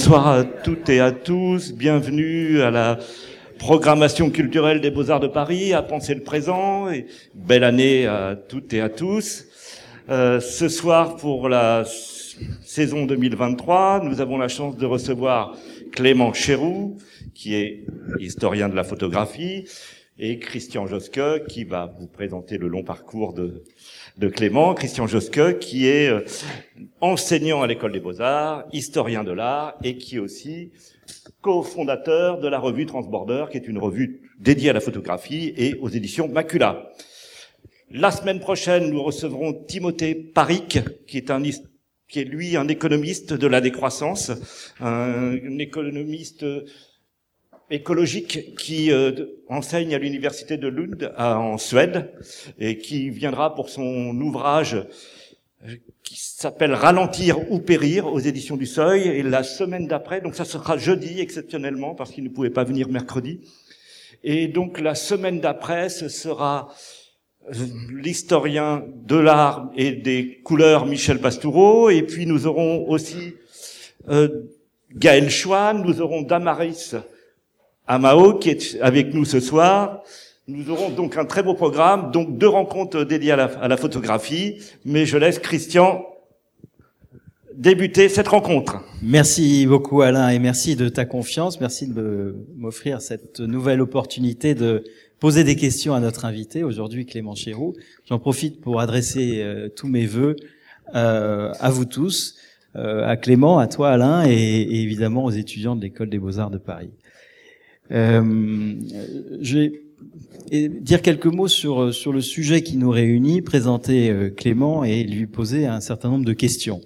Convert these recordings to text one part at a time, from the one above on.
bonsoir à toutes et à tous. Bienvenue à la programmation culturelle des Beaux-Arts de Paris, à penser le présent. Et belle année à toutes et à tous. Euh, ce soir, pour la saison 2023, nous avons la chance de recevoir Clément Chéroux, qui est historien de la photographie, et Christian Josque, qui va vous présenter le long parcours de, de Clément, Christian Josque, qui est euh, enseignant à l'école des beaux-arts, historien de l'art, et qui est aussi cofondateur de la revue Transborder, qui est une revue dédiée à la photographie et aux éditions Macula. La semaine prochaine, nous recevrons Timothée Paric, qui est un qui est lui un économiste de la décroissance, un, économiste écologique qui euh, enseigne à l'université de Lund en Suède et qui viendra pour son ouvrage euh, qui s'appelle Ralentir ou périr aux éditions du Seuil. Et la semaine d'après donc ça sera jeudi exceptionnellement parce qu'il ne pouvait pas venir mercredi. Et donc la semaine d'après ce sera euh, l'historien de l'art et des couleurs Michel Pastoureau et puis nous aurons aussi euh, Gaël Chouan, nous aurons Damaris Amao qui est avec nous ce soir. Nous aurons donc un très beau programme, donc deux rencontres dédiées à la, photographie, mais je laisse Christian débuter cette rencontre. Merci beaucoup Alain et merci de ta confiance, merci de m'offrir cette nouvelle opportunité de poser des questions à notre invité aujourd'hui Clément Chéroux. J'en profite pour adresser euh, tous mes voeux euh, à vous tous, euh, à Clément, à toi Alain et évidemment aux étudiants de l'école des beaux-arts de Paris. Euh, je vais dire quelques mots sur, sur le sujet qui nous réunit, présenter euh, Clément et lui poser un certain nombre de questions.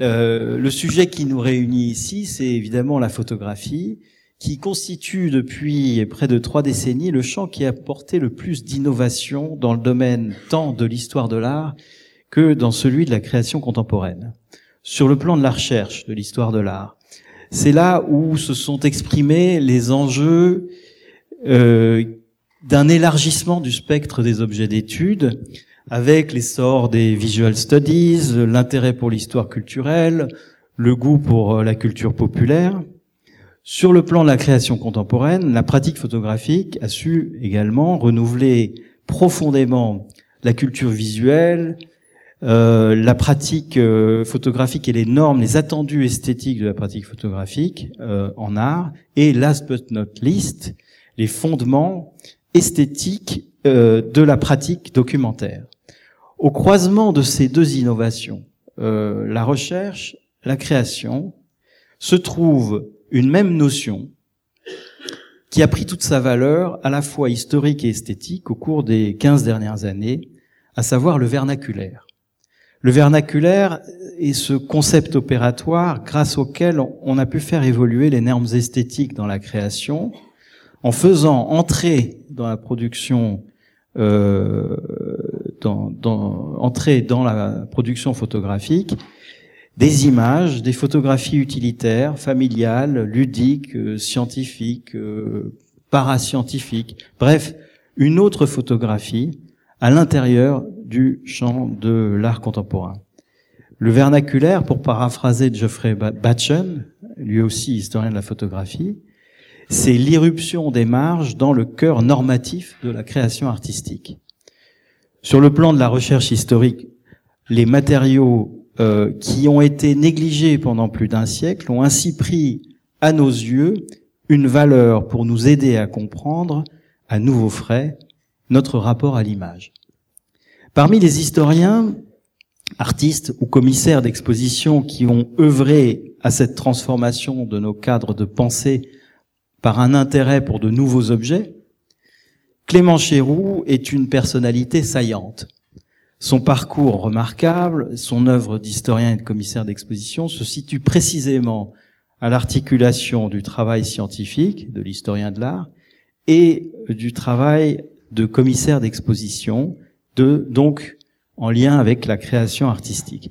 Euh, le sujet qui nous réunit ici, c'est évidemment la photographie, qui constitue depuis près de trois décennies le champ qui a apporté le plus d'innovation dans le domaine tant de l'histoire de l'art que dans celui de la création contemporaine. Sur le plan de la recherche de l'histoire de l'art, c'est là où se sont exprimés les enjeux euh, d'un élargissement du spectre des objets d'étude, avec l'essor des visual studies, l'intérêt pour l'histoire culturelle, le goût pour euh, la culture populaire. Sur le plan de la création contemporaine, la pratique photographique a su également renouveler profondément la culture visuelle, euh, la pratique euh, photographique et les normes, les attendus esthétiques de la pratique photographique euh, en art, et last but not least, les fondements esthétiques de la pratique documentaire. Au croisement de ces deux innovations, la recherche, la création, se trouve une même notion qui a pris toute sa valeur à la fois historique et esthétique au cours des 15 dernières années, à savoir le vernaculaire. Le vernaculaire est ce concept opératoire grâce auquel on a pu faire évoluer les normes esthétiques dans la création en faisant entrer dans la production euh, entrer dans la production photographique des images, des photographies utilitaires, familiales, ludiques, euh, scientifiques, euh, parascientifiques, bref, une autre photographie à l'intérieur du champ de l'art contemporain. Le vernaculaire, pour paraphraser Geoffrey Batchen, lui aussi historien de la photographie, c'est l'irruption des marges dans le cœur normatif de la création artistique. Sur le plan de la recherche historique, les matériaux euh, qui ont été négligés pendant plus d'un siècle ont ainsi pris, à nos yeux, une valeur pour nous aider à comprendre, à nouveau frais, notre rapport à l'image. Parmi les historiens, artistes ou commissaires d'exposition qui ont œuvré à cette transformation de nos cadres de pensée par un intérêt pour de nouveaux objets, Clément Chéroux est une personnalité saillante. Son parcours remarquable, son œuvre d'historien et de commissaire d'exposition se situe précisément à l'articulation du travail scientifique de l'historien de l'art et du travail de commissaire d'exposition, de, donc en lien avec la création artistique.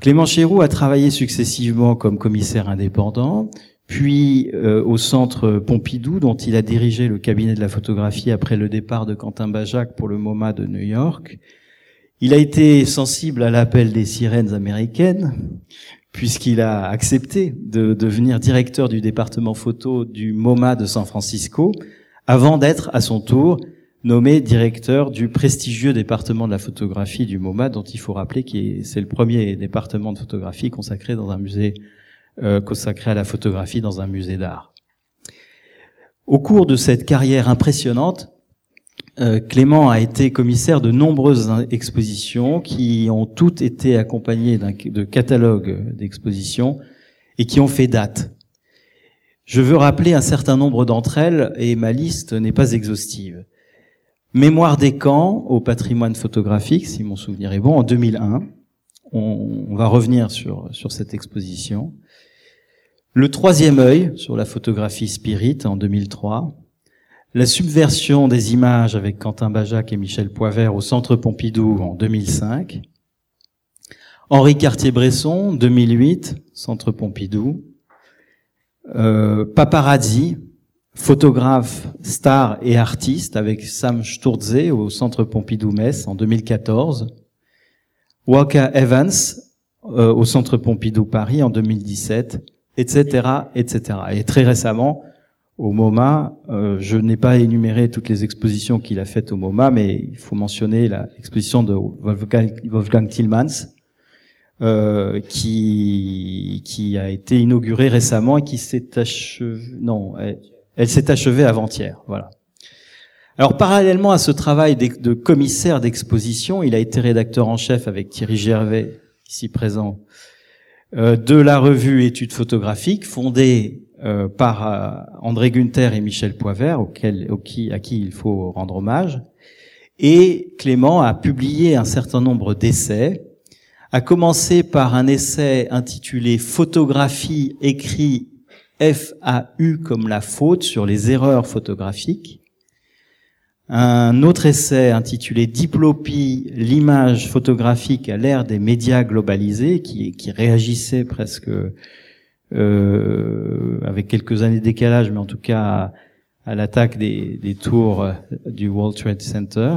Clément Chéroux a travaillé successivement comme commissaire indépendant, puis euh, au centre Pompidou, dont il a dirigé le cabinet de la photographie après le départ de Quentin Bajac pour le MoMA de New York. Il a été sensible à l'appel des sirènes américaines, puisqu'il a accepté de devenir directeur du département photo du MoMA de San Francisco, avant d'être à son tour nommé directeur du prestigieux département de la photographie du MoMA, dont il faut rappeler que c'est le premier département de photographie consacré dans un musée euh, consacré à la photographie dans un musée d'art. Au cours de cette carrière impressionnante, euh, Clément a été commissaire de nombreuses expositions qui ont toutes été accompagnées de catalogues d'expositions et qui ont fait date. Je veux rappeler un certain nombre d'entre elles et ma liste n'est pas exhaustive. Mémoire des camps au patrimoine photographique, si mon souvenir est bon, en 2001. On, on va revenir sur, sur cette exposition. Le troisième œil sur la photographie spirit en 2003. La subversion des images avec Quentin Bajac et Michel Poivert au Centre Pompidou en 2005. Henri Cartier-Bresson, 2008, Centre Pompidou. Euh, Paparazzi, photographe, star et artiste avec Sam Sturze au Centre Pompidou-Metz en 2014. Waka Evans euh, au Centre Pompidou Paris en 2017, etc., etc. Et très récemment, au MoMA. Euh, je n'ai pas énuméré toutes les expositions qu'il a faites au MoMA, mais il faut mentionner l'exposition de Wolfgang, Tillmans, euh, qui qui a été inaugurée récemment et qui s'est achevée. Non, s'est achevée avant-hier. Voilà. Alors parallèlement à ce travail de commissaire d'exposition, il a été rédacteur en chef avec Thierry Gervais, ici présent, euh, de la revue Études photographiques, fondée euh, par euh, André Gunther et Michel Poivert, auquel, à qui il faut rendre hommage. Et Clément a publié un certain nombre d'essais, a commencé par un essai intitulé Photographie écrit FAU comme la faute sur les erreurs photographiques. Un autre essai intitulé Diplopie, l'image photographique à l'ère des médias globalisés, qui, réagissait presque euh, avec quelques années de décalage, mais en tout cas à, l'attaque des, tours du World Trade Center.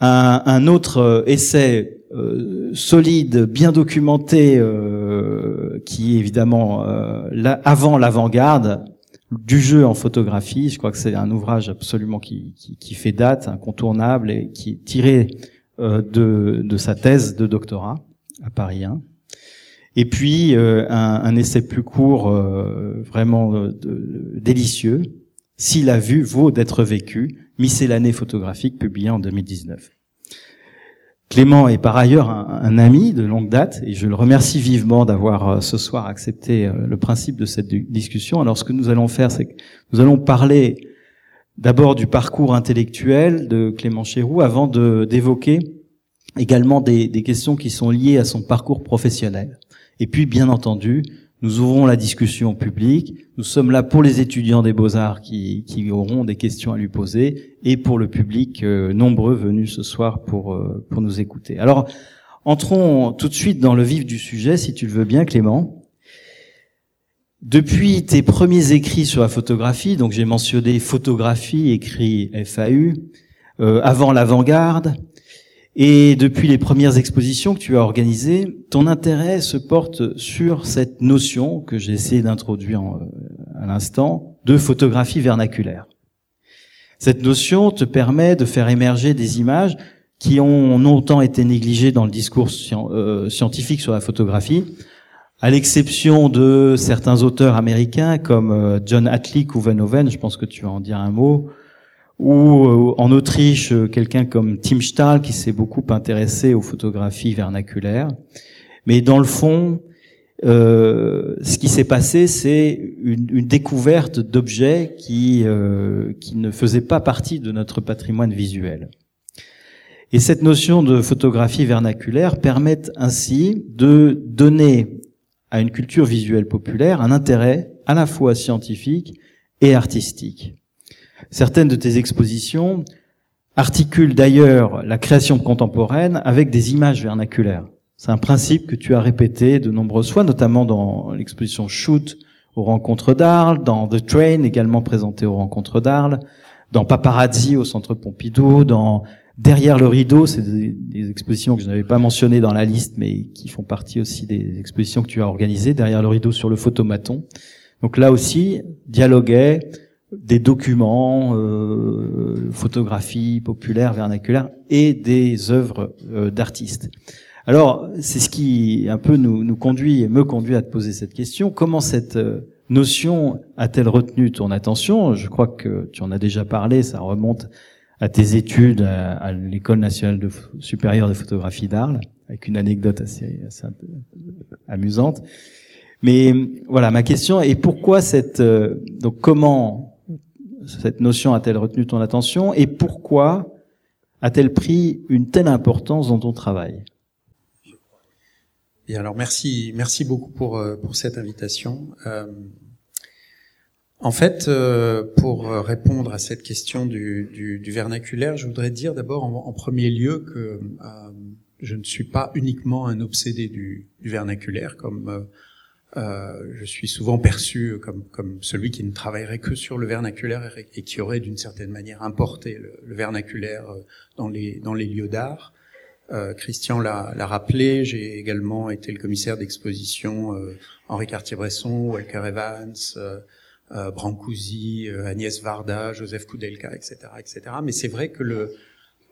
Un, un autre euh, essai euh, solide, bien documenté, euh, qui est évidemment avant l'avant-garde du jeu en photographie. Je crois que c'est un ouvrage absolument qui, fait date, incontournable et qui est tiré de, sa thèse de doctorat à Paris 1. Et puis un, essai plus court, vraiment délicieux. Si la vue vaut d'être vécue, miscellanée photographique publié en 2019. Clément est par ailleurs un, ami de longue date et je le remercie vivement d'avoir ce soir accepté le principe de cette discussion. Alors ce que nous allons faire, c'est que nous allons parler d'abord du parcours intellectuel de Clément Chéroux avant d'évoquer également des, questions qui sont liées à son parcours professionnel. Et puis, bien entendu, nous ouvrons la discussion publique. Nous sommes là pour les étudiants des beaux-arts qui, auront des questions à lui poser et pour le public euh, nombreux venus ce soir pour, euh, pour nous écouter. Alors, entrons tout de suite dans le vif du sujet, si tu le veux bien, Clément. Depuis tes premiers écrits sur la photographie, donc j'ai mentionné photographie, écrit FAU, euh, avant l'avant-garde, et depuis les premières expositions que tu as organisées, ton intérêt se porte sur cette notion que j'ai essayé d'introduire euh, à l'instant de photographie vernaculaire. Cette notion te permet de faire émerger des images qui ont longtemps été négligées dans le discours euh, scientifique sur la photographie, à l'exception de certains auteurs américains comme euh, John Atlick ou Van Hoven, je pense que tu vas en dire un mot, ou euh, en Autriche, euh, quelqu'un comme Tim Stahl qui s'est beaucoup intéressé aux photographies vernaculaires. Mais dans le fond, euh, ce qui s'est passé, c'est une, une, découverte d'objets qui, euh, qui ne faisaient pas partie de notre patrimoine visuel. Et cette notion de photographie vernaculaire permet ainsi de donner à une culture visuelle populaire un intérêt à la fois scientifique et artistique. Certaines de tes expositions articulent d'ailleurs la création contemporaine avec des images vernaculaires. C'est un principe que tu as répété de nombreuses fois, notamment dans l'exposition Shoot aux rencontres d'Arles, dans The Train également présenté aux rencontres d'Arles, dans Paparazzi au Centre Pompidou, dans Derrière le rideau, c'est des, expositions que je n'avais pas mentionnées dans la liste, mais qui font partie aussi des expositions que tu as organisées. Derrière le rideau sur le photomaton. Donc là aussi, dialoguait des documents, euh, photographies populaires, vernaculaires, et des œuvres euh, d'artistes. Alors, c'est ce qui un peu nous, nous conduit, me conduit à te poser cette question. Comment cette euh, notion a-t-elle retenu ton attention? Je crois que tu en as déjà parlé, ça remonte à tes études à, l'école nationale supérieure de photographie d'Arles, avec une anecdote assez, assez, amusante. Mais voilà, ma question est pourquoi cette euh, donc comment cette notion a-t-elle retenu ton attention et pourquoi a-t-elle pris une telle importance dans ton travail? Et alors merci merci beaucoup pour euh, pour cette invitation. Euh, en fait, euh, pour répondre à cette question du, du, vernaculaire, je voudrais dire d'abord en, premier lieu que je ne suis pas uniquement un obsédé du, du vernaculaire, comme euh, euh je suis souvent perçu comme, comme celui qui ne travaillerait que sur le vernaculaire et, qui aurait d'une certaine manière importé le, le, vernaculaire dans les, dans les lieux d'art. Euh, Christian l'a rappelé, j'ai également été le commissaire d'exposition Henri Cartier-Bresson, Walker Evans, euh, Brancusi, euh, Agnès Varda, Joseph Koudelka, etc., etc. Mais c'est vrai que le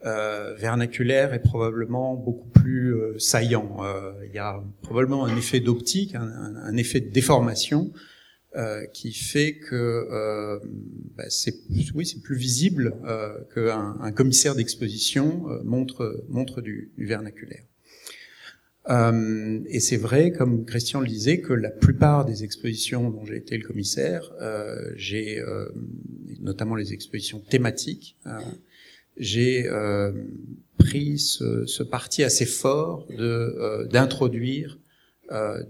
euh, vernaculaire est probablement beaucoup plus euh, saillant. Il y a probablement un effet d'optique, un, effet de déformation qui fait que bah, c'est oui c'est plus visible qu'un un commissaire d'exposition montre montre du, du vernaculaire. Euh, et c'est vrai, comme Christian le disait, que la plupart des expositions dont j'ai été le commissaire, euh, j'ai euh, notamment les expositions thématiques, euh, j'ai euh, pris ce, ce, parti assez fort de d'introduire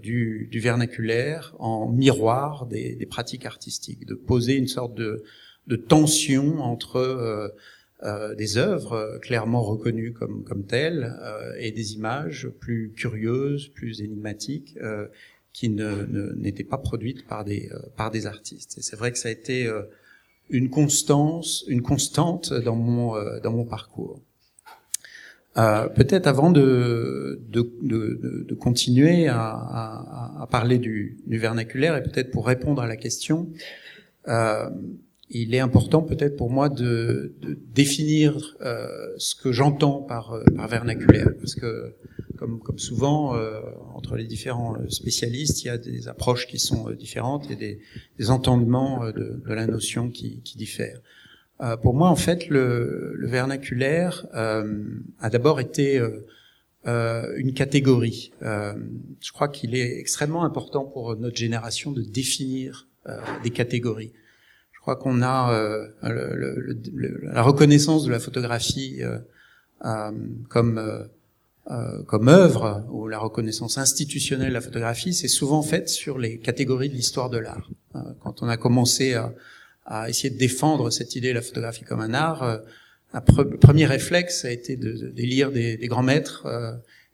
du, du, vernaculaire en miroir des, des, pratiques artistiques, de poser une sorte de, de tension entre euh, des œuvres euh, clairement reconnues comme, comme telles euh, et des images plus curieuses, plus énigmatiques qui ne, n'étaient pas produites par des, par des artistes. Et c'est vrai que ça a été une constance, une constante dans mon, dans mon parcours. Euh, peut-être avant de, de, de, de continuer à, à, à, parler du, du vernaculaire et peut-être pour répondre à la question, euh, il est important peut-être pour moi de, de définir euh, ce que j'entends par, euh, par, vernaculaire, parce que comme, souvent euh, entre les différents spécialistes, il y a des approches qui sont euh, différentes et des, entendements de, la notion qui, diffèrent. pour moi, en fait, le, vernaculaire a d'abord été une catégorie. je crois qu'il est extrêmement important pour notre génération de définir des catégories. Je crois qu'on a euh, la reconnaissance de la photographie euh, euh comme euh, comme œuvre ou la reconnaissance institutionnelle de la photographie, c'est souvent faite sur les catégories de l'histoire de l'art. quand on a commencé à, à, essayer de défendre cette idée de la photographie comme un art, un premier réflexe a été de, de, lire des, des, grands maîtres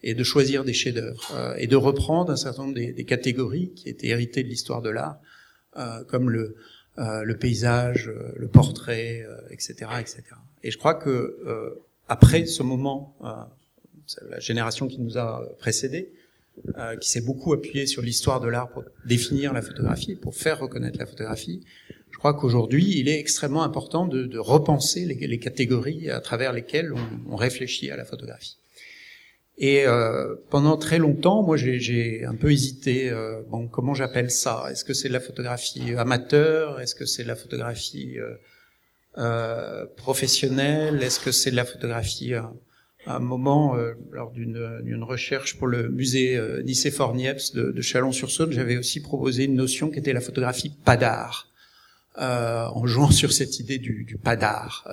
et de choisir des chefs-d'œuvre et de reprendre un certain nombre des, des, catégories qui étaient héritées de l'histoire de l'art, comme le euh, le paysage, euh, le portrait, etc., euh, etc. Et je crois que après ce moment, la génération qui nous a précédés, qui s'est beaucoup appuyée sur l'histoire de l'art pour définir la photographie, pour faire reconnaître la photographie, je crois qu'aujourd'hui, il est extrêmement important de, repenser les, catégories à travers lesquelles on, réfléchit à la photographie. Et euh, pendant très longtemps, moi, j'ai un peu hésité. Euh, bon, comment j'appelle ça? Est-ce que c'est de la photographie amateur? Est-ce que c'est de la photographie euh, euh professionnelle? Est-ce que c'est de la photographie à un moment, euh, lors d'une recherche pour le musée euh, Nicéphore-Niepce de, de Chalon-sur-Saône, j'avais aussi proposé une notion qui était la photographie padar, en jouant sur cette idée du, du padar.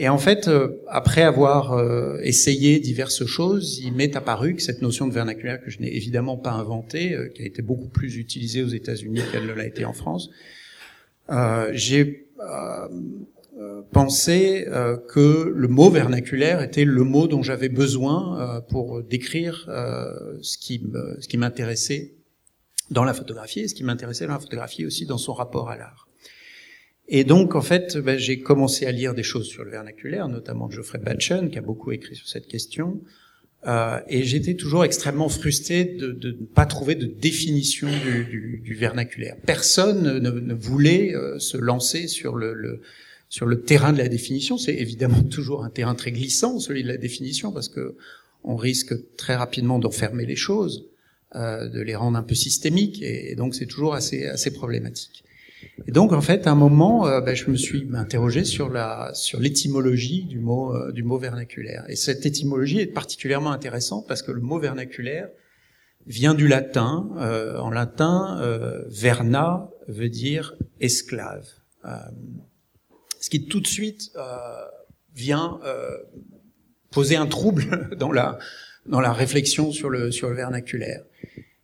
Et en fait, euh, après avoir euh, essayé diverses choses, il m'est apparu que cette notion de vernaculaire, que je n'ai évidemment pas inventée, euh, qui a été beaucoup plus utilisée aux États-Unis qu'elle ne l'a été en France, j'ai pensé que le mot vernaculaire était le mot dont j'avais besoin pour décrire ce qui ce qui m'intéressait dans la photographie et ce qui m'intéressait dans la photographie aussi dans son rapport à l'art. Et donc, en fait, ben, j'ai commencé à lire des choses sur le vernaculaire, notamment Geoffrey Batchen, qui a beaucoup écrit sur cette question. Euh, et j'étais toujours extrêmement frustré de, de, ne pas trouver de définition du, vernaculaire. Personne ne, voulait euh, se lancer sur le, sur le terrain de la définition. C'est évidemment toujours un terrain très glissant, celui de la définition, parce que on risque très rapidement d'enfermer les choses, euh, de les rendre un peu systémiques, et, donc c'est toujours assez, assez problématique. Et donc en fait, à un moment, euh, ben, je me suis interrogé sur la sur l'étymologie du mot euh, du mot vernaculaire. Et cette étymologie est particulièrement intéressante parce que le mot vernaculaire vient du latin. Euh, en latin, verna veut dire esclave, ce qui tout de suite vient poser un trouble dans la dans la réflexion sur le sur le vernaculaire.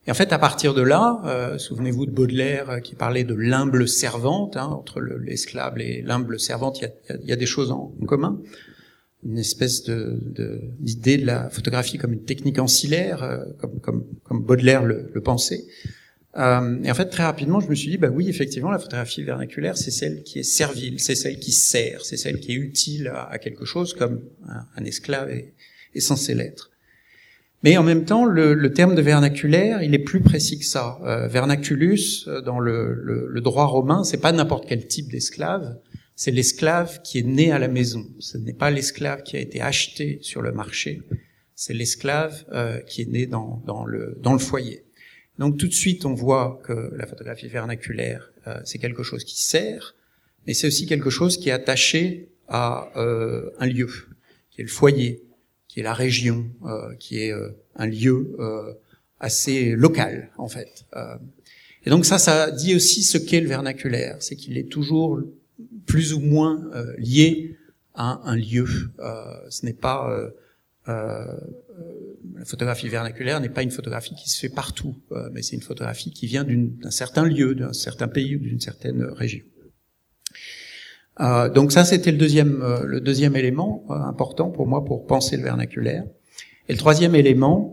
Et en fait, à partir de là, euh, souvenez-vous de Baudelaire euh, qui parlait de l'humble servante, hein, entre l'esclave et l'humble servante, il y a, y a des choses en, commun. Une espèce de, d'idée de, la photographie comme une technique ancillaire, euh, comme, comme, comme, Baudelaire le, le pensait. Euh, et en fait, très rapidement, je me suis dit, bah oui, effectivement, la photographie vernaculaire, c'est celle qui est servile, c'est celle qui sert, c'est celle qui est utile à, quelque chose, comme un, esclave est, censé l'être. Mais en même temps, le, terme de vernaculaire, il est plus précis que ça. Euh, vernaculus, euh, dans le, droit romain, c'est pas n'importe quel type d'esclave, c'est l'esclave qui est né à la maison. Ce n'est pas l'esclave qui a été acheté sur le marché, c'est l'esclave qui est né dans le foyer. Donc tout de suite, on voit que la photographie vernaculaire, euh, c'est quelque chose qui sert, mais c'est aussi quelque chose qui est attaché à euh, un lieu, qui est le foyer, qui est la région, euh, qui est euh, un lieu euh, assez local en fait. et donc ça, ça dit aussi ce qu'est le vernaculaire, c'est qu'il est toujours plus ou moins lié à un lieu. ce n'est pas la photographie vernaculaire n'est pas une photographie qui se fait partout, mais c'est une photographie qui vient d'un certain lieu, d'un certain pays ou d'une certaine région. Euh, donc ça, c'était le deuxième, euh, le deuxième élément euh, important pour moi pour penser le vernaculaire. Et le troisième élément,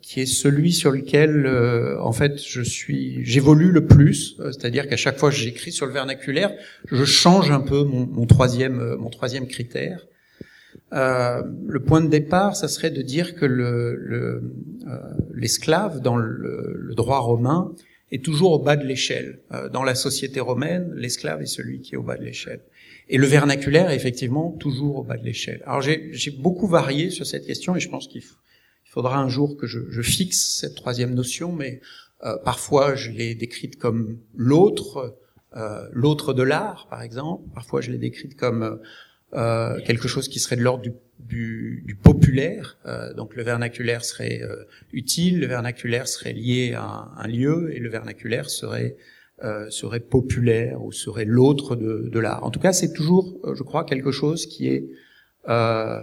qui est celui sur lequel, en fait, je suis, j'évolue le plus, c'est-à-dire qu'à chaque fois que j'écris sur le vernaculaire, je change un peu mon, mon troisième, mon troisième critère. Le point de départ, ça serait de dire que l'esclave le, dans le, le, droit romain est toujours au bas de l'échelle. Euh, dans la société romaine, l'esclave est celui qui est au bas de l'échelle. Et le vernaculaire est effectivement toujours au bas de l'échelle. Alors j'ai beaucoup varié sur cette question et je pense qu'il faudra un jour que je, je, fixe cette troisième notion, mais euh, parfois je l'ai décrite comme l'autre, euh, l'autre de l'art par exemple, parfois je l'ai décrite comme euh, quelque chose qui serait de l'ordre du du, du populaire. Euh, donc le vernaculaire serait euh, utile, le vernaculaire serait lié à un, lieu et le vernaculaire serait euh, serait populaire ou serait l'autre de, de l'art. En tout cas, c'est toujours, euh, je crois, quelque chose qui est euh,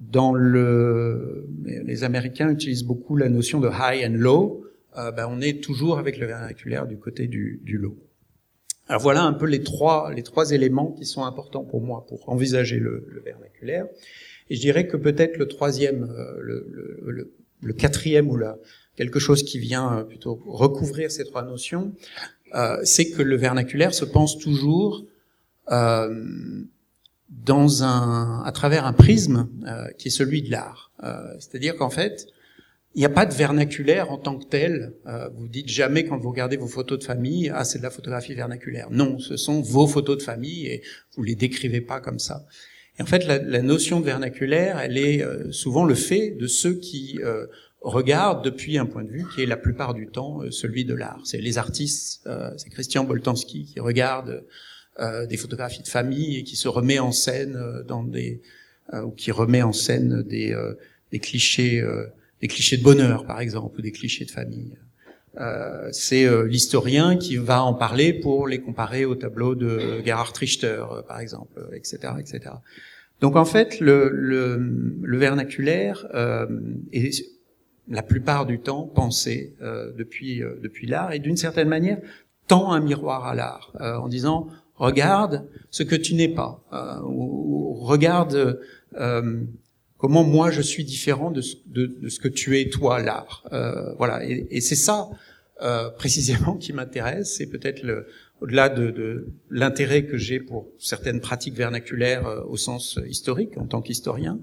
dans le. Les Américains utilisent beaucoup la notion de high and low. Ben, on est toujours avec le vernaculaire du côté du, du low. Alors voilà un peu les trois les trois éléments qui sont importants pour moi pour envisager le, le vernaculaire. Et je dirais que peut-être le troisième, euh, le, le, le, quatrième ou là, quelque chose qui vient euh, plutôt recouvrir ces trois notions, euh, c'est que le vernaculaire se pense toujours euh, dans un, à travers un prisme euh, qui est celui de l'art. Euh, c'est-à-dire qu'en fait, il n'y a pas de vernaculaire en tant que tel. vous dites jamais quand vous regardez vos photos de famille, ah c'est de la photographie vernaculaire. Non, ce sont vos photos de famille et vous les décrivez pas comme ça. Et en fait, la, la, notion de vernaculaire, elle est euh, souvent le fait de ceux qui euh, regardent depuis un point de vue qui est la plupart du temps euh, celui de l'art. C'est les artistes, c'est Christian Boltanski qui regarde des photographies de famille et qui se remet en scène dans des ou qui remet en scène des, des clichés des clichés de bonheur par exemple ou des clichés de famille. Euh, c'est l'historien qui va en parler pour les comparer au tableau de Gerhard Richter, par exemple, etc., etc. Donc en fait, le, vernaculaire euh, est la plupart du temps pensé euh, depuis euh, l'art et d'une certaine manière tend un miroir à l'art euh, en disant regarde ce que tu n'es pas euh, ou, regarde comment moi je suis différent de ce, que tu es toi l'art voilà et, c'est ça euh, précisément qui m'intéresse. C'est peut-être le, au-delà de, de l'intérêt que j'ai pour certaines pratiques vernaculaires euh, au sens historique en tant qu'historien.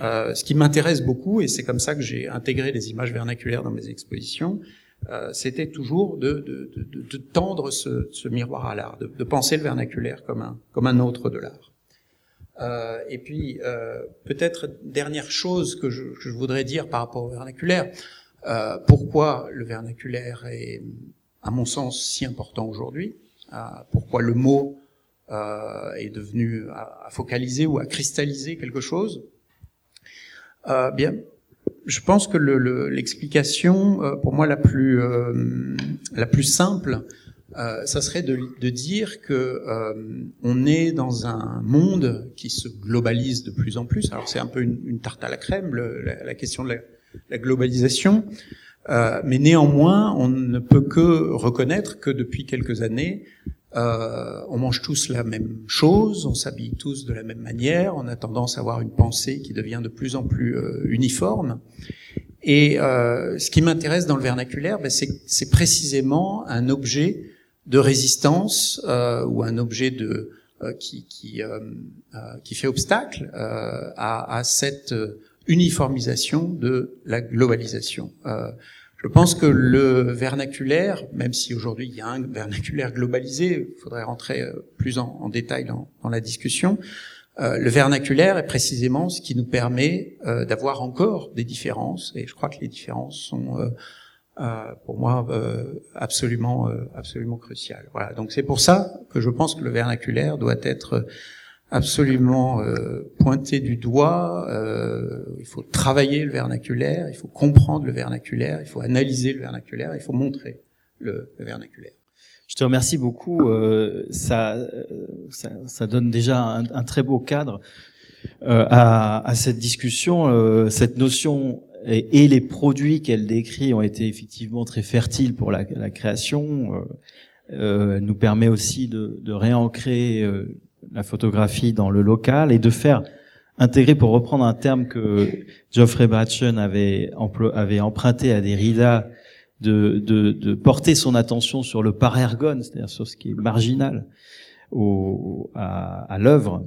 Euh, ce qui m'intéresse beaucoup, et c'est comme ça que j'ai intégré les images vernaculaires dans mes expositions, euh, c'était toujours de, de, de, de tendre ce, ce, miroir à l'art, de, penser le vernaculaire comme un, comme un autre de l'art. Euh, et puis, euh, peut-être dernière chose que je, que je, voudrais dire par rapport au vernaculaire, euh, pourquoi le vernaculaire est, à mon sens, si important aujourd'hui, euh, pourquoi le mot est devenu à, à, focaliser ou à cristalliser quelque chose. bien, je pense que l'explication, le, euh, pour moi la plus euh, la plus simple, euh, ça serait de, de dire que euh, on est dans un monde qui se globalise de plus en plus. Alors c'est un peu une, une, tarte à la crème, le, la, la, question de la, la globalisation, euh, mais néanmoins on ne peut que reconnaître que depuis quelques années, euh, on mange tous la même chose, on s'habille tous de la même manière, on a tendance à avoir une pensée qui devient de plus en plus euh, uniforme. Et ce qui m'intéresse dans le vernaculaire, ben, c'est précisément un objet de résistance euh, ou un objet de euh, qui qui, qui fait obstacle à, à, cette uniformisation de la globalisation. Je pense que le vernaculaire, même si aujourd'hui il y a un vernaculaire globalisé, il faudrait rentrer euh, plus en, en détail dans, dans, la discussion, euh, le vernaculaire est précisément ce qui nous permet euh, d'avoir encore des différences, et je crois que les différences sont, euh, euh pour moi, euh, absolument, absolument cruciales. Voilà. Donc c'est pour ça que je pense que le vernaculaire doit être absolument euh, pointer du doigt. Euh, il faut travailler le vernaculaire, il faut comprendre le vernaculaire, il faut analyser le vernaculaire, il faut montrer le, le vernaculaire. Je te remercie beaucoup. Euh, ça, ça, ça, donne déjà un, un très beau cadre euh, à, à, cette discussion. Euh, cette notion et, les produits qu'elle décrit ont été effectivement très fertiles pour la, création. Euh, elle nous permet aussi de, de réancrer la photographie dans le local et de faire intégrer, pour reprendre un terme que Geoffrey Batchen avait, avait emprunté à Derrida, de, de, de, porter son attention sur le parergone, c'est-à-dire sur ce qui est marginal au, à, à l'œuvre.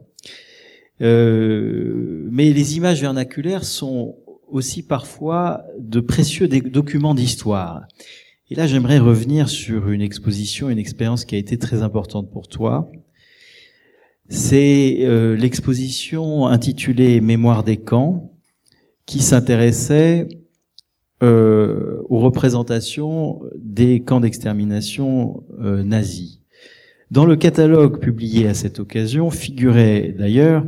Euh, mais les images vernaculaires sont aussi parfois de précieux documents d'histoire. Et là, j'aimerais revenir sur une exposition, une expérience qui a été très importante pour toi, c'est euh, l'exposition intitulée Mémoire des camps qui s'intéressait euh, aux représentations des camps d'extermination euh, nazis. Dans le catalogue publié à cette occasion figurait d'ailleurs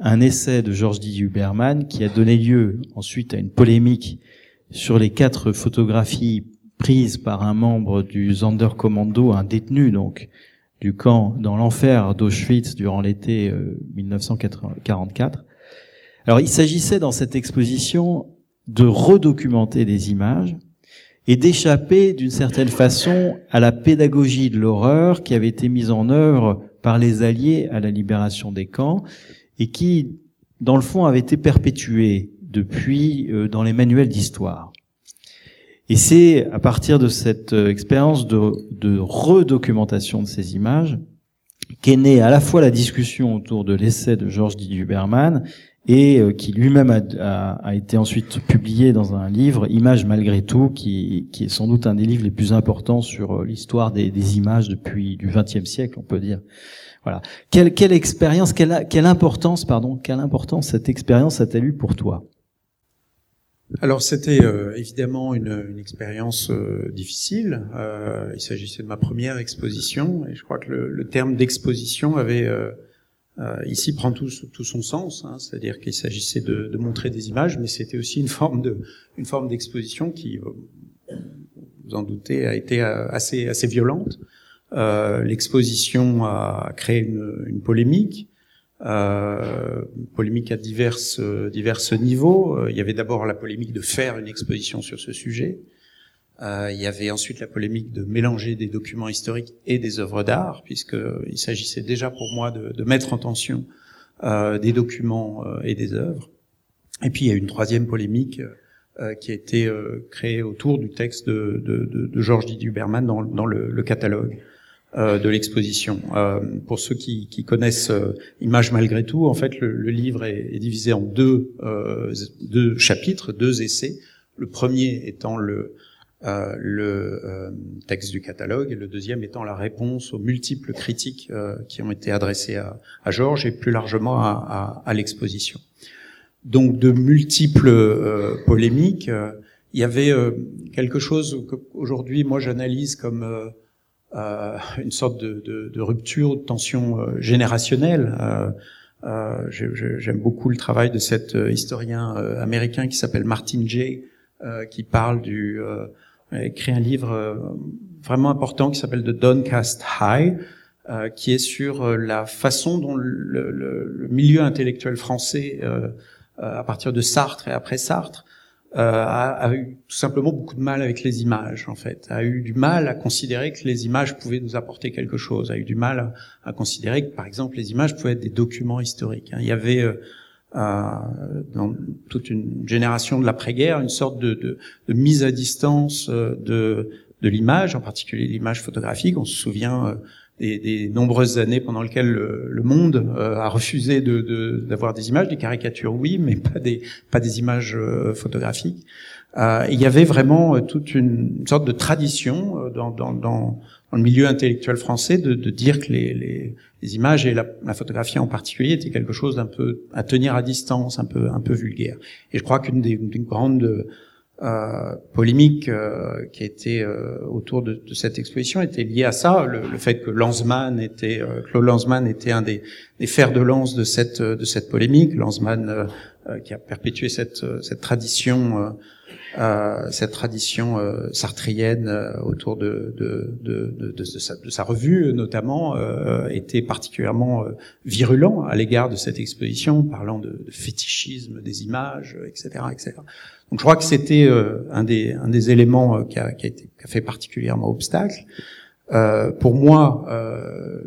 un essai de Georges D. Huberman qui a donné lieu ensuite à une polémique sur les quatre photographies prises par un membre du Sonderkommando, un détenu donc, du camp dans l'enfer d'Auschwitz durant l'été 1944. Euh, Alors il s'agissait dans cette exposition de redocumenter des images et d'échapper d'une certaine façon à la pédagogie de l'horreur qui avait été mise en œuvre par les Alliés à la libération des camps et qui, dans le fond, avait été perpétuée depuis euh, dans les manuels d'histoire. Et c'est à partir de cette euh, expérience de, redocumentation de ces images qu'est née à la fois la discussion autour de l'essai de Georges Huberman et euh, qui lui-même a, a, été ensuite publié dans un livre, Images malgré tout, qui, qui, est sans doute un des livres les plus importants sur euh, l'histoire des, des, images depuis du XXe siècle, on peut dire. Voilà. Quelle, quelle expérience, quelle, quelle importance, pardon, quelle importance cette expérience a-t-elle eu pour toi? Alors c'était euh, évidemment une, une expérience euh, difficile. Euh, il s'agissait de ma première exposition et je crois que le, le terme d'exposition avait euh, ici prend tout, tout son sens. Hein, C'est-à-dire qu'il s'agissait de, montrer des images, mais c'était aussi une forme de une forme d'exposition qui, vous en doutez, a été assez assez violente. L'exposition a créé une, polémique euh, polémique à diverses, divers niveaux. Euh, il y avait d'abord la polémique de faire une exposition sur ce sujet. Euh, il y avait ensuite la polémique de mélanger des documents historiques et des œuvres d'art, puisqu'il s'agissait déjà pour moi de, mettre en tension euh, des documents euh, et des œuvres. Et puis il y a une troisième polémique qui a été créé autour du texte de, Georges Didier Huberman dans, dans le, catalogue. Euh, de l'exposition. Euh, pour ceux qui, connaissent euh, Images malgré tout, en fait, le, livre est, est, divisé en deux, deux chapitres, deux essais. Le premier étant le, le texte du catalogue et le deuxième étant la réponse aux multiples critiques qui ont été adressées à, à, Georges et plus largement à, à, à l'exposition. Donc de multiples polémiques. il y avait quelque chose qu'aujourd'hui moi j'analyse comme euh, une sorte de, de, de, rupture, de tension euh, générationnelle. Euh, euh J'aime beaucoup le travail de cet historien américain qui s'appelle Martin Jay, qui parle du, écrit un livre vraiment important qui s'appelle The Downcast High, qui est sur la façon dont le, le, le milieu intellectuel français, à partir de Sartre et après Sartre, euh, a, a, eu tout simplement beaucoup de mal avec les images, en fait, a eu du mal à considérer que les images pouvaient nous apporter quelque chose, a eu du mal à, considérer que, par exemple, les images pouvaient être des documents historiques. Hein. Il y avait euh, euh, dans toute une génération de l'après-guerre une sorte de, de, de, mise à distance euh, de, de l'image, en particulier l'image photographique. On se souvient euh, des, des, nombreuses années pendant lesquelles le, monde euh, a refusé d'avoir de, des images, des caricatures, oui, mais pas des, pas des images euh, photographiques. Euh, il y avait vraiment toute une, sorte de tradition dans, dans, dans, le milieu intellectuel français de, de dire que les, les, les, images et la, photographie en particulier étaient quelque chose d'un peu à tenir à distance, un peu, un peu vulgaire. Et je crois qu'une des, des grandes euh, polémique euh, qui était euh, autour de, de, cette exposition était liée à ça, le, le fait que Lanzmann était, euh, Claude Lanzmann était un des, des, fers de lance de cette de cette polémique. Lanzmann qui a perpétué cette cette tradition euh, cette tradition euh, sartrienne euh, autour de, de, de, de, sa, de, sa, revue, notamment, était particulièrement virulent à l'égard de cette exposition, parlant de, fétichisme des images, etc., etc. Donc je crois que c'était un, des, un des éléments qui a, qui, a été, qui a fait particulièrement obstacle. Euh, pour moi, euh,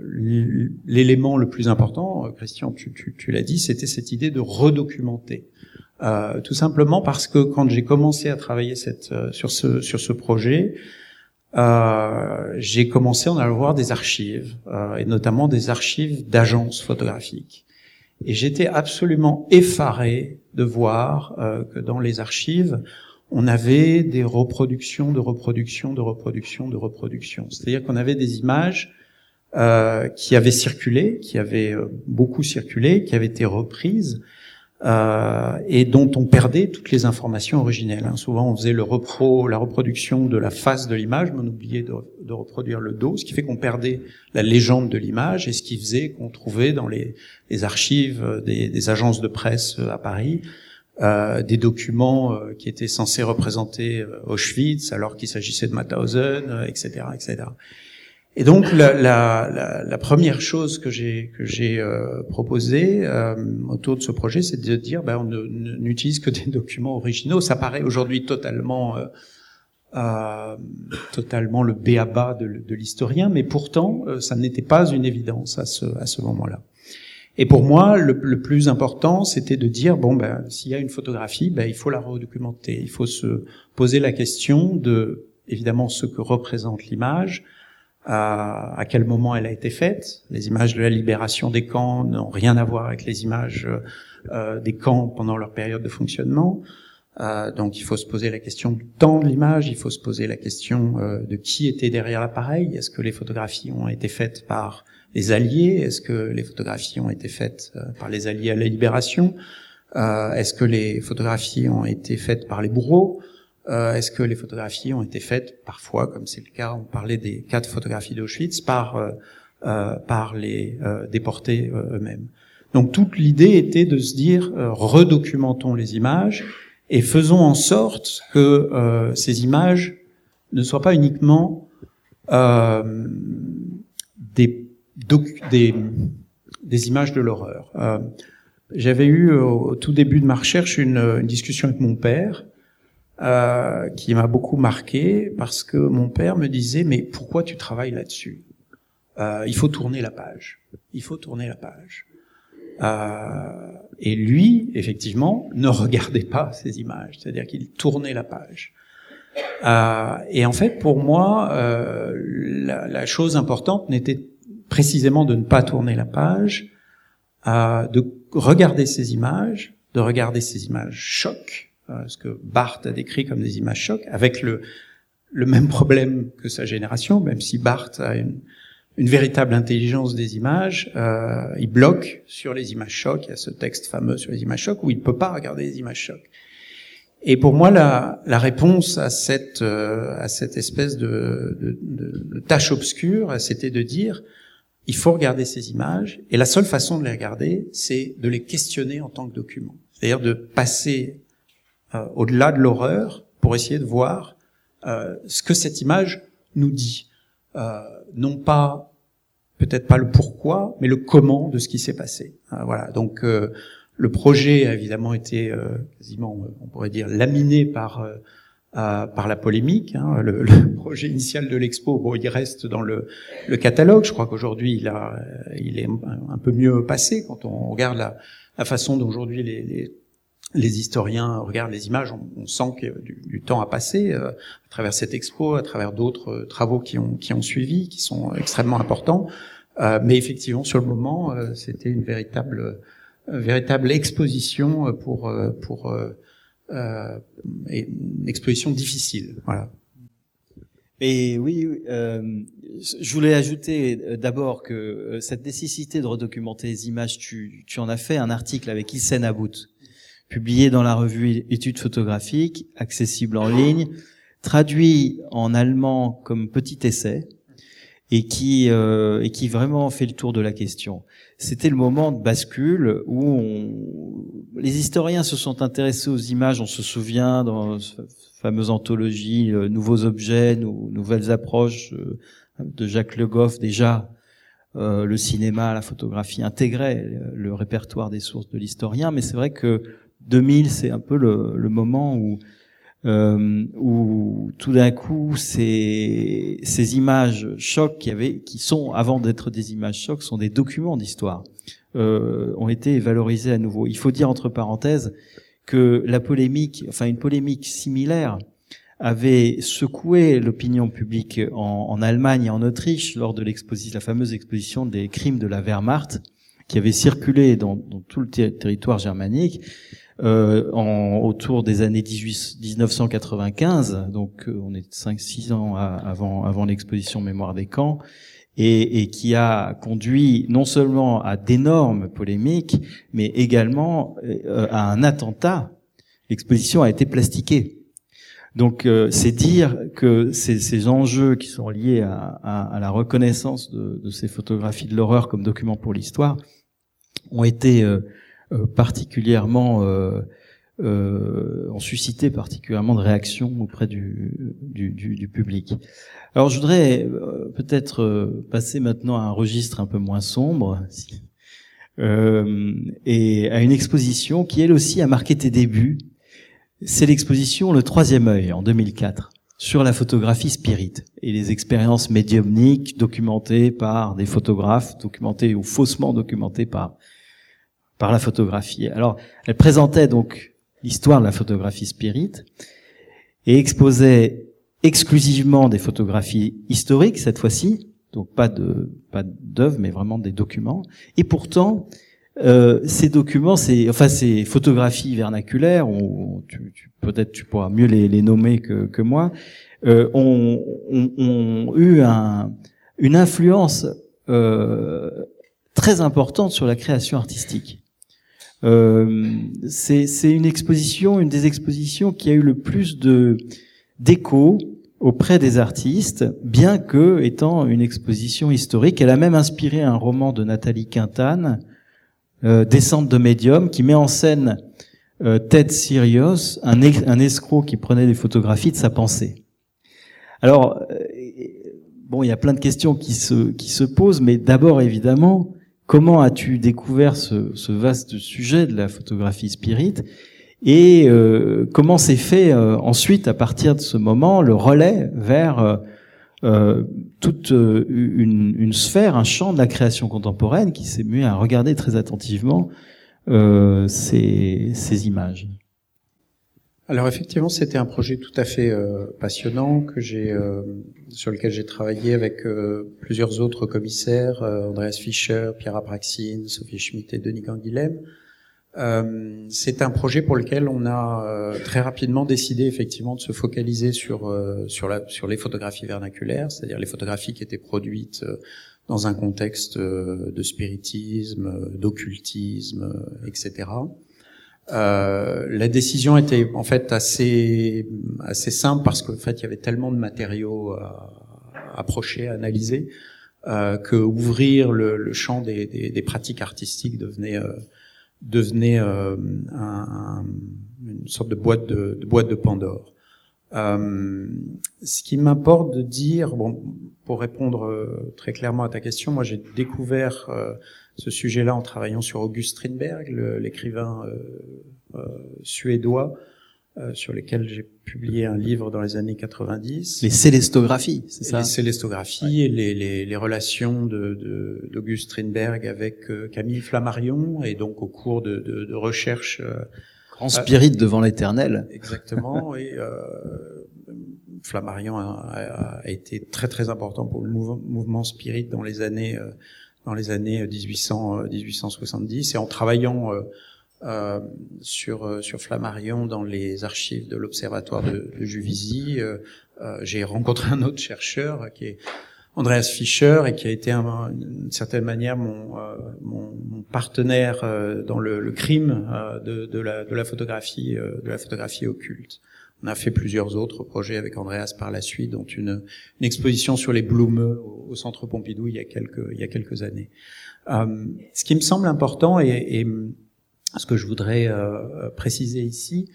l'élément le plus important, Christian, tu, tu, tu l'as dit, c'était cette idée de redocumenter. Euh, tout simplement parce que quand j'ai commencé à travailler cette, euh, sur, ce, sur ce projet, euh, j'ai commencé à en avoir des archives, et notamment des archives d'agences photographiques. Et j'étais absolument effaré de voir que dans les archives, on avait des reproductions de reproductions de reproductions de reproductions. C'est-à-dire qu'on avait des images qui avaient circulé, qui avaient beaucoup circulé, qui avaient été reprises, euh, et dont on perdait toutes les informations originelles. Hein. Souvent, on faisait le repro, la reproduction de la face de l'image, mais on oubliait de, reproduire le dos, ce qui fait qu'on perdait la légende de l'image, et ce qui faisait qu'on trouvait dans les, archives des, des, agences de presse à Paris euh, des documents euh, qui étaient censés représenter euh, Auschwitz, alors qu'il s'agissait de Mauthausen, etc., etc. Et donc la, la, la, première chose que j'ai que j'ai euh, proposé euh, autour de ce projet, c'est de dire ben, on n'utilise que des documents originaux. Ça paraît aujourd'hui totalement euh, euh totalement le béaba de, l'historien, mais pourtant ça n'était pas une évidence à ce à ce moment-là. Et pour moi, le, le plus important, c'était de dire bon ben s'il y a une photographie, ben il faut la redocumenter. Il faut se poser la question de évidemment ce que représente l'image à, à, quel moment elle a été faite. Les images de la libération des camps n'ont rien à voir avec les images euh, des camps pendant leur période de fonctionnement. Euh, donc il faut se poser la question du temps de l'image, il faut se poser la question euh, de qui était derrière l'appareil. Est-ce que les photographies ont été faites par les Alliés? Est-ce que les photographies ont été faites euh, par les Alliés à la libération? Euh, Est-ce que les photographies ont été faites par les bourreaux? Euh, Est-ce que les photographies ont été faites parfois, comme c'est le cas, on parlait des quatre photographies d'Auschwitz, par euh, euh par les euh, déportés euh, eux-mêmes. Donc toute l'idée était de se dire redocumentons les images et faisons en sorte que ces images ne soient pas uniquement des, des, des images de l'horreur. J'avais eu au tout début de ma recherche une, une discussion avec mon père euh, qui m'a beaucoup marqué parce que mon père me disait mais pourquoi tu travailles là-dessus? Euh, Il faut tourner la page. Il faut tourner la page. Euh, et lui, effectivement, ne regardait pas ces images, c'est-à-dire qu'il tournait la page. Euh, et en fait, pour moi, euh, la, la, chose importante n'était précisément de ne pas tourner la page, de regarder ces images, de regarder ces images choc, ce que Barthes a décrit comme des images choc, avec le, même problème que sa génération, même si Barthes a une, véritable intelligence des images, euh, il bloque sur les images chocs. Il y a ce texte fameux sur les images chocs où il ne peut pas regarder les images chocs. Et pour moi, la, réponse à cette, euh, espèce de tâche obscure, c'était de dire il faut regarder ces images, et la seule façon de les regarder, c'est de les questionner en tant que document. C'est-à-dire de passer euh, au-delà de l'horreur pour essayer de voir euh, ce que cette image nous dit. Euh, non pas peut-être pas le pourquoi, mais le comment de ce qui s'est passé. Euh, voilà. Donc euh, le projet a évidemment été euh, quasiment, on pourrait dire, laminé par par la polémique. Hein. Le, le, projet initial de l'expo, bon, il reste dans le, le catalogue. Je crois qu'aujourd'hui, il a, il est un, peu mieux passé quand on regarde la, la façon dont aujourd'hui les, les les historiens regardent les images, on, on sent que du, du, temps a passé euh, à travers cette expo, à travers d'autres euh, travaux qui ont, qui ont suivi, qui sont extrêmement importants. Euh, mais effectivement, sur le moment, euh, c'était une véritable, véritable exposition pour, pour une exposition difficile. Voilà. Et oui, euh, je voulais ajouter d'abord que cette nécessité de redocumenter les images, tu, tu en as fait un article avec Hissène About, publié dans la revue Études photographiques, accessible en ligne, traduit en allemand comme petit essai, et qui euh, et qui vraiment fait le tour de la question. C'était le moment de bascule où on, les historiens se sont intéressés aux images. On se souvient dans cette fameuse anthologie euh, Nouveaux objets, nou, nouvelles approches euh, de Jacques Le Goff déjà. Euh, le cinéma, la photographie intégraient le répertoire des sources de l'historien, mais c'est vrai que 2000, c'est un peu le, moment où euh, où tout d'un coup ces, images chocs qui avaient, qui sont avant d'être des images chocs, sont des documents d'histoire, euh, ont été valorisés à nouveau. Il faut dire entre parenthèses que la polémique, enfin une polémique similaire, avait secoué l'opinion publique en, Allemagne et en Autriche lors de la fameuse exposition des crimes de la Wehrmacht, qui avait circulé dans tout le territoire germanique euh, en, autour des années 18, 1995, donc euh, on est 5-6 ans avant, avant l'exposition Mémoire des camps, et, et, qui a conduit non seulement à d'énormes polémiques, mais également euh, à un attentat. L'exposition a été plastiquée. Donc euh, c'est dire que ces, ces, enjeux qui sont liés à, à, à la reconnaissance de, de, ces photographies de l'horreur comme document pour l'histoire ont été euh, particulièrement euh, euh, ont suscité particulièrement de réactions auprès du, du, du, du public. Alors je voudrais peut-être passer maintenant à un registre un peu moins sombre euh, et à une exposition qui elle aussi a marqué tes débuts. C'est l'exposition Le Troisième œil en 2004 sur la photographie spirit et les expériences médiumniques documentées par des photographes, documentées ou faussement documentées par par la photographie. Alors, elle présentait donc l'histoire de la photographie spirit et exposait exclusivement des photographies historiques cette fois-ci, donc pas de pas d'œuvres, mais vraiment des documents. Et pourtant, euh, ces documents, c'est enfin ces photographies vernaculaires, peut-être tu pourras mieux les, nommer que, que moi, euh, ont, eu un, une influence euh, très importante sur la création artistique. Euh, c'est une exposition, une des expositions qui a eu le plus de d'écho auprès des artistes, bien que étant une exposition historique. Elle a même inspiré un roman de Nathalie Quintane, euh, Descente de médium, qui met en scène euh, Ted Sirius, un, escroc qui prenait des photographies de sa pensée. Alors, euh, bon, il y a plein de questions qui se, qui se posent, mais d'abord, évidemment, Comment as-tu découvert ce, vaste sujet de la photographie spirit et euh, comment s'est fait euh, ensuite, à partir de ce moment, le relais vers euh, toute une, sphère, un champ de la création contemporaine qui s'est mis à regarder très attentivement ces, images? Alors effectivement, c'était un projet tout à fait euh, passionnant que j'ai sur lequel j'ai travaillé avec plusieurs autres commissaires, Andreas Fischer, Pierre Apraxine, Sophie Schmitt et Denis Canguilhem. Euh, c'est un projet pour lequel on a euh, très rapidement décidé effectivement de se focaliser sur euh, sur, la, sur les photographies vernaculaires, c'est-à-dire les photographies qui étaient produites dans un contexte de spiritisme, d'occultisme, etc. la décision était en fait assez assez simple parce qu'en fait il y avait tellement de matériaux à approcher, à analyser, que ouvrir le, le champ des, des, des, pratiques artistiques devenait devenait euh, un, une sorte de boîte de, de boîte de Pandore. Euh, ce qui m'importe de dire, bon, pour répondre euh, très clairement à ta question, moi j'ai découvert euh, ce sujet-là en travaillant sur August Strindberg, l'écrivain suédois, sur lesquels j'ai publié un livre dans les années 90. Les célestographies, c'est ça? Les célestographies et les, les, les relations de d'Auguste Strindberg avec Camille Flammarion, et donc au cours de, de, de recherches... Euh, Grand spirit devant l'éternel. Exactement, et Flammarion a, a, été très très important pour le mouvement, spirit dans les années dans les années 1800 1870 et en travaillant euh, sur euh, sur Flammarion dans les archives de l'observatoire de, de Juvisy. Euh, j'ai rencontré un autre chercheur qui est Andreas Fischer et qui a été d'une certaine manière mon, mon, mon partenaire dans le, le crime de, de, la, de la photographie de la photographie occulte. On a fait plusieurs autres projets avec Andreas par la suite, dont une, une exposition sur les Bloumeux au, au, Centre Pompidou il y a quelques il y a quelques années. Euh, ce qui me semble important et, et ce que je voudrais euh, préciser ici,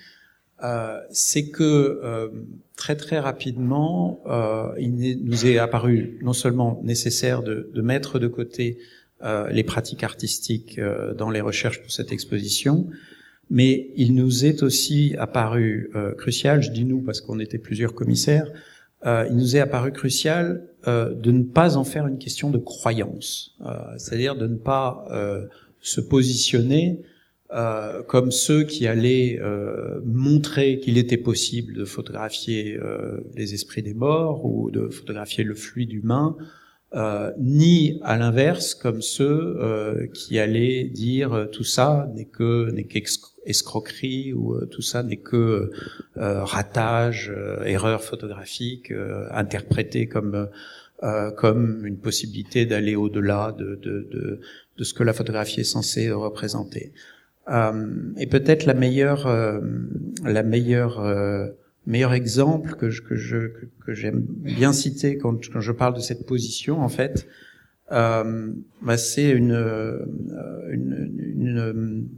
euh, c'est que euh, très très rapidement, euh, il nous est apparu non seulement nécessaire de, de mettre de côté euh, les pratiques artistiques euh, dans les recherches pour cette exposition, mais il nous est aussi apparu crucial, je dis nous parce qu'on était plusieurs commissaires, il nous est apparu crucial de ne pas en faire une question de croyance, c'est-à-dire de ne pas se positionner euh, comme ceux qui allaient euh, montrer qu'il était possible de photographier euh, les esprits des morts ou de photographier le fluide humain, euh, ni à l'inverse comme ceux euh, qui allaient dire tout ça n'est que n'est qu'escroquerie ou tout ça n'est que ratage, erreur photographique, interprété comme comme une possibilité d'aller au-delà de, de, de, de ce que la photographie est censée représenter. Euh, et peut-être la meilleure, euh, la meilleure, euh, meilleur exemple que je, que je que, j'aime bien citer quand, quand, je parle de cette position, en fait, bah, c'est une, une, une,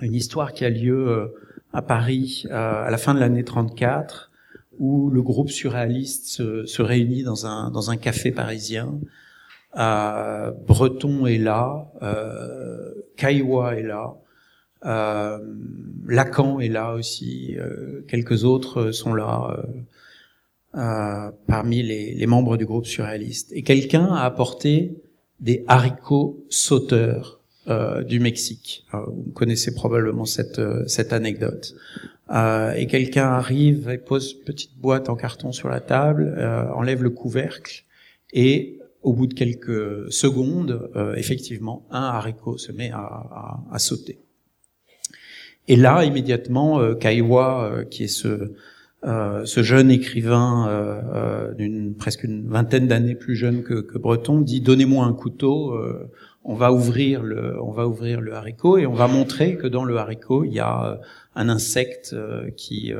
une, histoire qui a lieu à Paris à la fin de l'année 34, où le groupe surréaliste se, se réunit dans un dans un café parisien. Breton est là, Kaiwa est là, euh, Lacan est là aussi, euh, quelques autres sont là euh, euh, parmi les, membres du groupe surréaliste. Et quelqu'un a apporté des haricots sauteurs euh, du Mexique. vous connaissez probablement cette, cette anecdote. et quelqu'un arrive et pose une petite boîte en carton sur la table, enlève le couvercle et au bout de quelques secondes, effectivement, un haricot se met à, à sauter. Et là, immédiatement, euh, euh, qui est ce, euh, jeune écrivain euh, d'une presque une vingtaine d'années plus jeune que, que Breton, dit donnez-moi un couteau, on va ouvrir le, on va ouvrir le haricot et on va montrer que dans le haricot il y a un insecte qui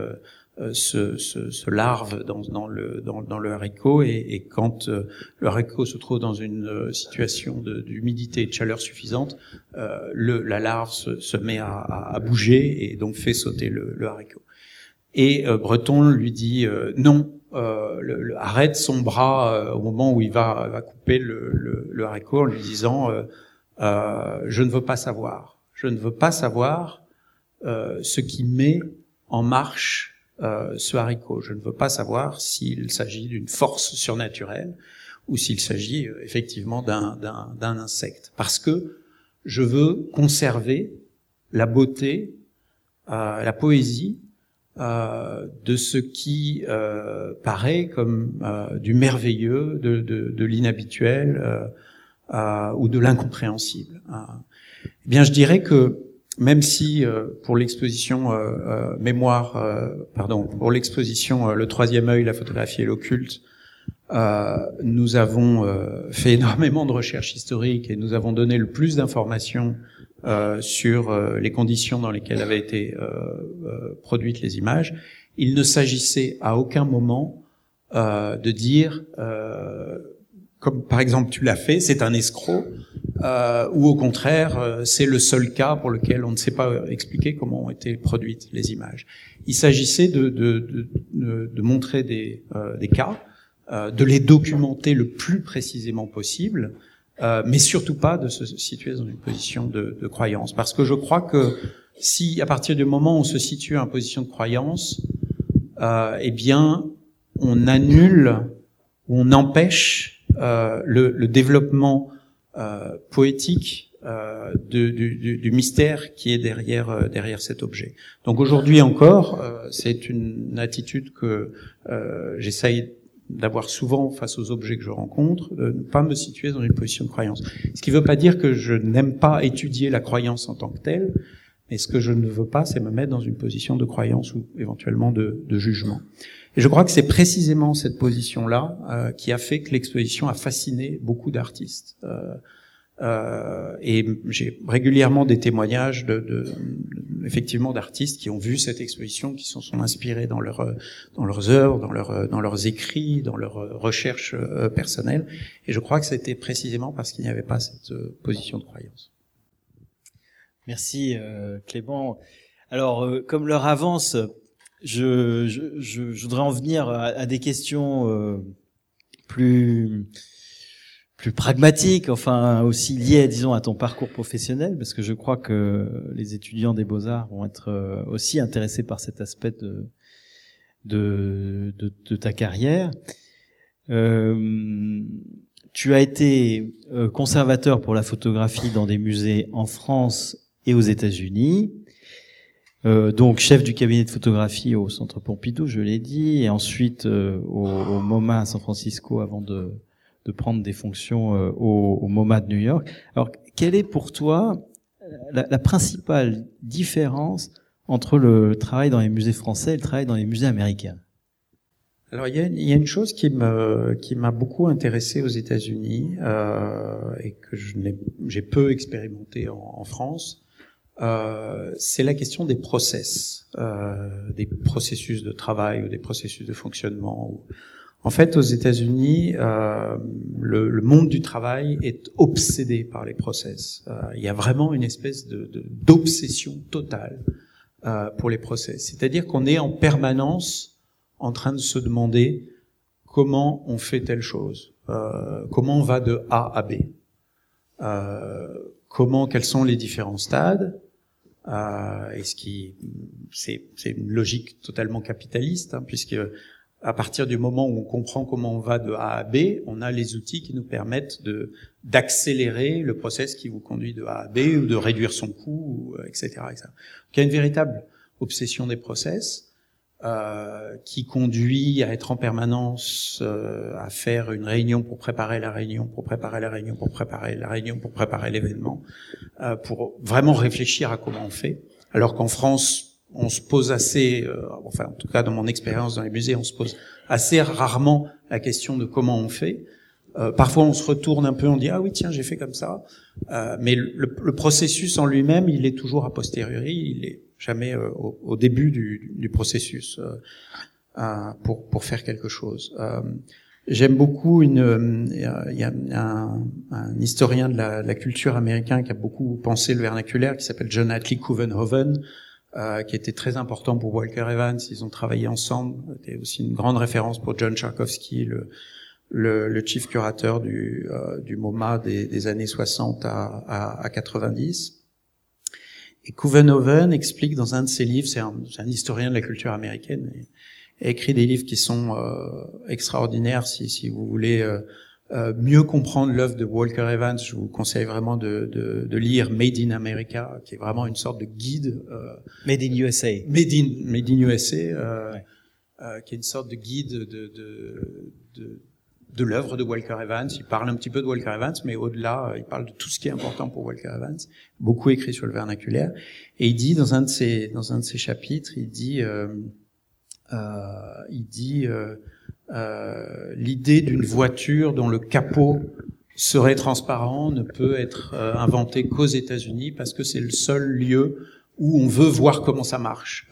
se, se, se, larve dans, dans, le, dans, le haricot et, et quand euh, le haricot se trouve dans une euh, situation d'humidité et de chaleur suffisante, le, la larve se, se met à, à, bouger et donc fait sauter le, le haricot. Et Breton lui dit non, le, arrête son bras au moment où il va, va couper le, haricot en lui disant je ne veux pas savoir, je ne veux pas savoir ce qui met en marche euh, ce haricot. Je ne veux pas savoir s'il s'agit d'une force surnaturelle ou s'il s'agit euh, effectivement d'un insecte. Parce que je veux conserver la beauté, euh, la poésie euh, de ce qui euh, paraît comme euh, du merveilleux, de, de, de l'inhabituel ou de l'incompréhensible. Eh bien, je dirais que même si pour l'exposition mémoire, pardon, pour l'exposition le troisième œil, la photographie et l'occulte, nous avons fait énormément de recherches historiques et nous avons donné le plus d'informations euh, sur euh, les conditions dans lesquelles avaient été euh, produites les images. Il ne s'agissait à aucun moment de dire, comme par exemple tu l'as fait, c'est un escroc, ou au contraire, c'est le seul cas pour lequel on ne sait pas expliquer comment ont été produites les images. Il s'agissait de, de, de, de, montrer des, des cas, de les documenter le plus précisément possible, euh, mais surtout pas de se situer dans une position de, de, croyance. Parce que je crois que si à partir du moment où on se situe en position de croyance, euh, eh bien, on annule on empêche euh, le, le, développement euh, poétique euh, de, du, du, mystère qui est derrière euh, derrière cet objet. Donc aujourd'hui encore, c'est une attitude que j'essaye d'avoir souvent face aux objets que je rencontre, de ne pas me situer dans une position de croyance. Ce qui ne veut pas dire que je n'aime pas étudier la croyance en tant que telle, mais ce que je ne veux pas, c'est me mettre dans une position de croyance ou éventuellement de, de jugement. Et je crois que c'est précisément cette position-là euh, qui a fait que l'exposition a fasciné beaucoup d'artistes. Euh, euh, et j'ai régulièrement des témoignages de, de, effectivement d'artistes qui ont vu cette exposition, qui s'en sont inspirés dans leur dans leurs œuvres, dans leurs dans leurs écrits, dans leurs recherches euh, personnelles. Et je crois que c'était précisément parce qu'il n'y avait pas cette euh, position de croyance. Merci euh, Clément. Alors euh, comme l'heure avance, je, je, je, voudrais en venir à, des questions plus plus pragmatique, enfin aussi lié, disons, à ton parcours professionnel, parce que je crois que les étudiants des beaux-arts vont être euh, aussi intéressés par cet aspect de, de, de, ta carrière. Euh, tu as été euh, conservateur pour la photographie dans des musées en France et aux États-Unis. Euh, donc chef du cabinet de photographie au Centre Pompidou, je l'ai dit, et ensuite au, au MoMA à San Francisco avant de, de prendre des fonctions euh, au, MoMA de New York. Alors, quelle est pour toi la, principale différence entre le travail dans les musées français et le travail dans les musées américains? Alors il y, a, il y a, une chose qui me qui m'a beaucoup intéressé aux États-Unis euh, et que j'ai peu expérimenté en, en France, euh, c'est la question des process, euh, des processus de travail ou des processus de fonctionnement. En fait, aux États-Unis, euh, le, le, monde du travail est obsédé par les process. Euh, il y a vraiment une espèce de, d'obsession totale euh, pour les process. C'est-à-dire qu'on est en permanence en train de se demander comment on fait telle chose, comment on va de A à B, comment, quels sont les différents stades. Euh, et ce qui, c'est, une logique totalement capitaliste, hein, puisque à partir du moment où on comprend comment on va de A à B, on a les outils qui nous permettent de d'accélérer le process qui vous conduit de A à B ou de réduire son coût, etc., etc. Donc, il y a une véritable obsession des process euh, qui conduit à être en permanence euh, à faire une réunion pour préparer la réunion, pour préparer la réunion, pour préparer la réunion, pour préparer l'événement, euh, pour vraiment réfléchir à comment on fait. Alors qu'en France, on se pose assez, euh, enfin en tout cas dans mon expérience dans les musées, on se pose assez rarement la question de comment on fait. Euh, parfois on se retourne un peu, on dit ah oui tiens j'ai fait comme ça, mais le, processus en lui-même il est toujours a posteriori, il est jamais au, début du, processus pour pour faire quelque chose. J'aime beaucoup une, il y a un, historien de la, la, culture américain qui a beaucoup pensé le vernaculaire qui s'appelle John Atlee Couvenhoven, euh, qui était très important pour Walker Evans. Ils ont travaillé ensemble. C'était aussi une grande référence pour John Tcharkovsky, le, le, le chief curateur du, euh, du MoMA des, des, années 60 à, à, à 90. Et Couvenhoven explique dans un de ses livres, c'est un, un, historien de la culture américaine, et, écrit des livres qui sont euh, extraordinaires si, si vous voulez euh, euh, mieux comprendre l'œuvre de Walker Evans. Je vous conseille vraiment de, de, de, lire Made in America, qui est vraiment une sorte de guide. Euh, Made in USA. Made in, Made in USA, euh, ouais. qui est une sorte de guide de, de, de de l'œuvre de Walker Evans. Il parle un petit peu de Walker Evans, mais au-delà, il parle de tout ce qui est important pour Walker Evans. Beaucoup écrit sur le vernaculaire. Et il dit dans un de ses dans un de ses chapitres, il dit euh, euh, il dit euh, euh l'idée d'une voiture dont le capot serait transparent ne peut être euh, inventée qu'aux États-Unis parce que c'est le seul lieu où on veut voir comment ça marche.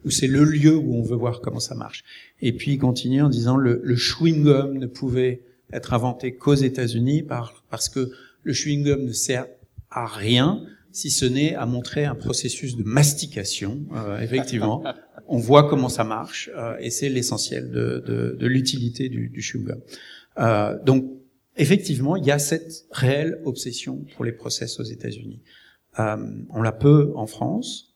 Euh, où c'est le lieu où on veut voir comment ça marche. Et puis il continue en disant le, le chewing-gum ne pouvait être inventé qu'aux États-Unis par, parce que le chewing-gum ne sert à rien si ce n'est à montrer un processus de mastication. Euh, effectivement, on voit comment ça marche euh, et c'est l'essentiel de, de, de l'utilité du, du chewing-gum. Euh, donc effectivement, il y a cette réelle obsession pour les process aux États-Unis. Euh, on la peut en France.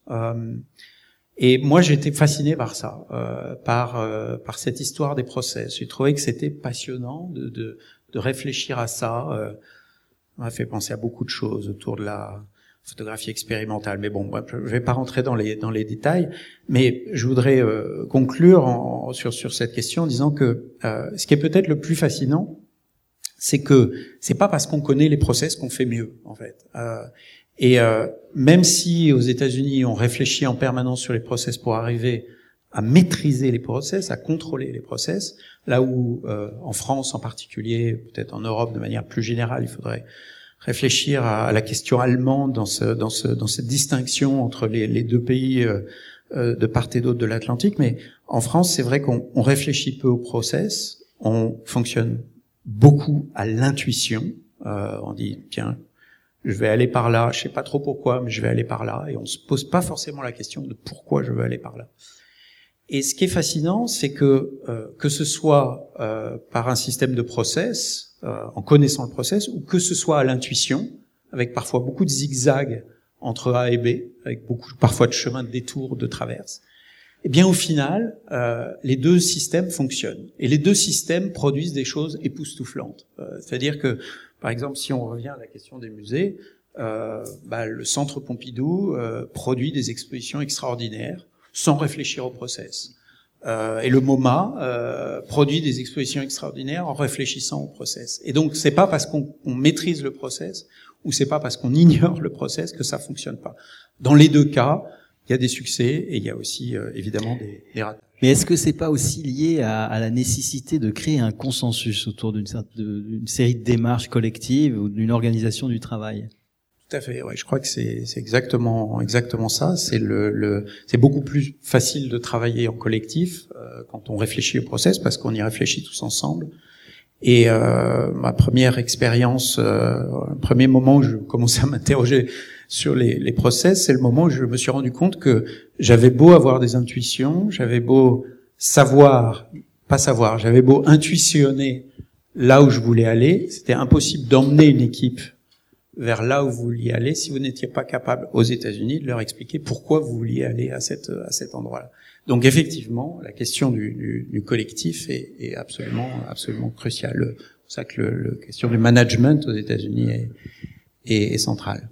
Et moi, j'étais fasciné par ça, euh, par euh, par cette histoire des process. J'ai trouvé que c'était passionnant de, de, de réfléchir à ça. Euh, ça m'a fait penser à beaucoup de choses autour de la photographie expérimentale. Mais bon, je vais pas rentrer dans les dans les détails. Mais je voudrais euh, conclure en, sur sur cette question en disant que euh, ce qui est peut-être le plus fascinant, c'est que c'est pas parce qu'on connaît les process qu'on fait mieux, en fait. Euh, et euh, même si aux États-Unis on réfléchit en permanence sur les process pour arriver à maîtriser les process, à contrôler les process, là où euh, en France en particulier, peut-être en Europe de manière plus générale, il faudrait réfléchir à, la question allemande dans, ce, dans, ce, dans cette distinction entre les, les deux pays euh, euh de part et d'autre de l'Atlantique. Mais en France, c'est vrai qu'on réfléchit peu au process, on fonctionne beaucoup à l'intuition. Euh, on dit tiens, je vais aller par là, je sais pas trop pourquoi, mais je vais aller par là, et on se pose pas forcément la question de pourquoi je veux aller par là. Et ce qui est fascinant, c'est que euh, que ce soit euh, par un système de process, euh, en connaissant le process, ou que ce soit à l'intuition, avec parfois beaucoup de zigzags entre A et B, avec beaucoup parfois de chemins de détour, de traverse, eh bien au final, euh, les deux systèmes fonctionnent. Et les deux systèmes produisent des choses époustouflantes. Euh, c'est-à-dire que par exemple, si on revient à la question des musées, euh, bah, le Centre Pompidou euh, produit des expositions extraordinaires sans réfléchir au process. Euh, et le MoMA produit des expositions extraordinaires en réfléchissant au process. Et donc, c'est pas parce qu'on maîtrise le process ou c'est pas parce qu'on ignore le process que ça fonctionne pas. Dans les deux cas, il y a des succès et il y a aussi euh, évidemment des, des ratages. Mais est-ce que c'est pas aussi lié à, à, la nécessité de créer un consensus autour d'une série de démarches collectives ou d'une organisation du travail? Tout à fait. Ouais, je crois que c'est exactement exactement ça. C'est le, le c'est beaucoup plus facile de travailler en collectif euh, quand on réfléchit au process parce qu'on y réfléchit tous ensemble. Et euh, ma première expérience, euh, le premier moment où je commençais à m'interroger sur les, les process, c'est le moment où je me suis rendu compte que j'avais beau avoir des intuitions, j'avais beau savoir, pas savoir, j'avais beau intuitionner là où je voulais aller, c'était impossible d'emmener une équipe vers là où vous vouliez aller si vous n'étiez pas capable aux États-Unis de leur expliquer pourquoi vous vouliez aller à, cette, à cet endroit-là. Donc effectivement, la question du, du, du collectif est, est, absolument, absolument cruciale. C'est pour ça que la question du management aux États-Unis est, est, est centrale.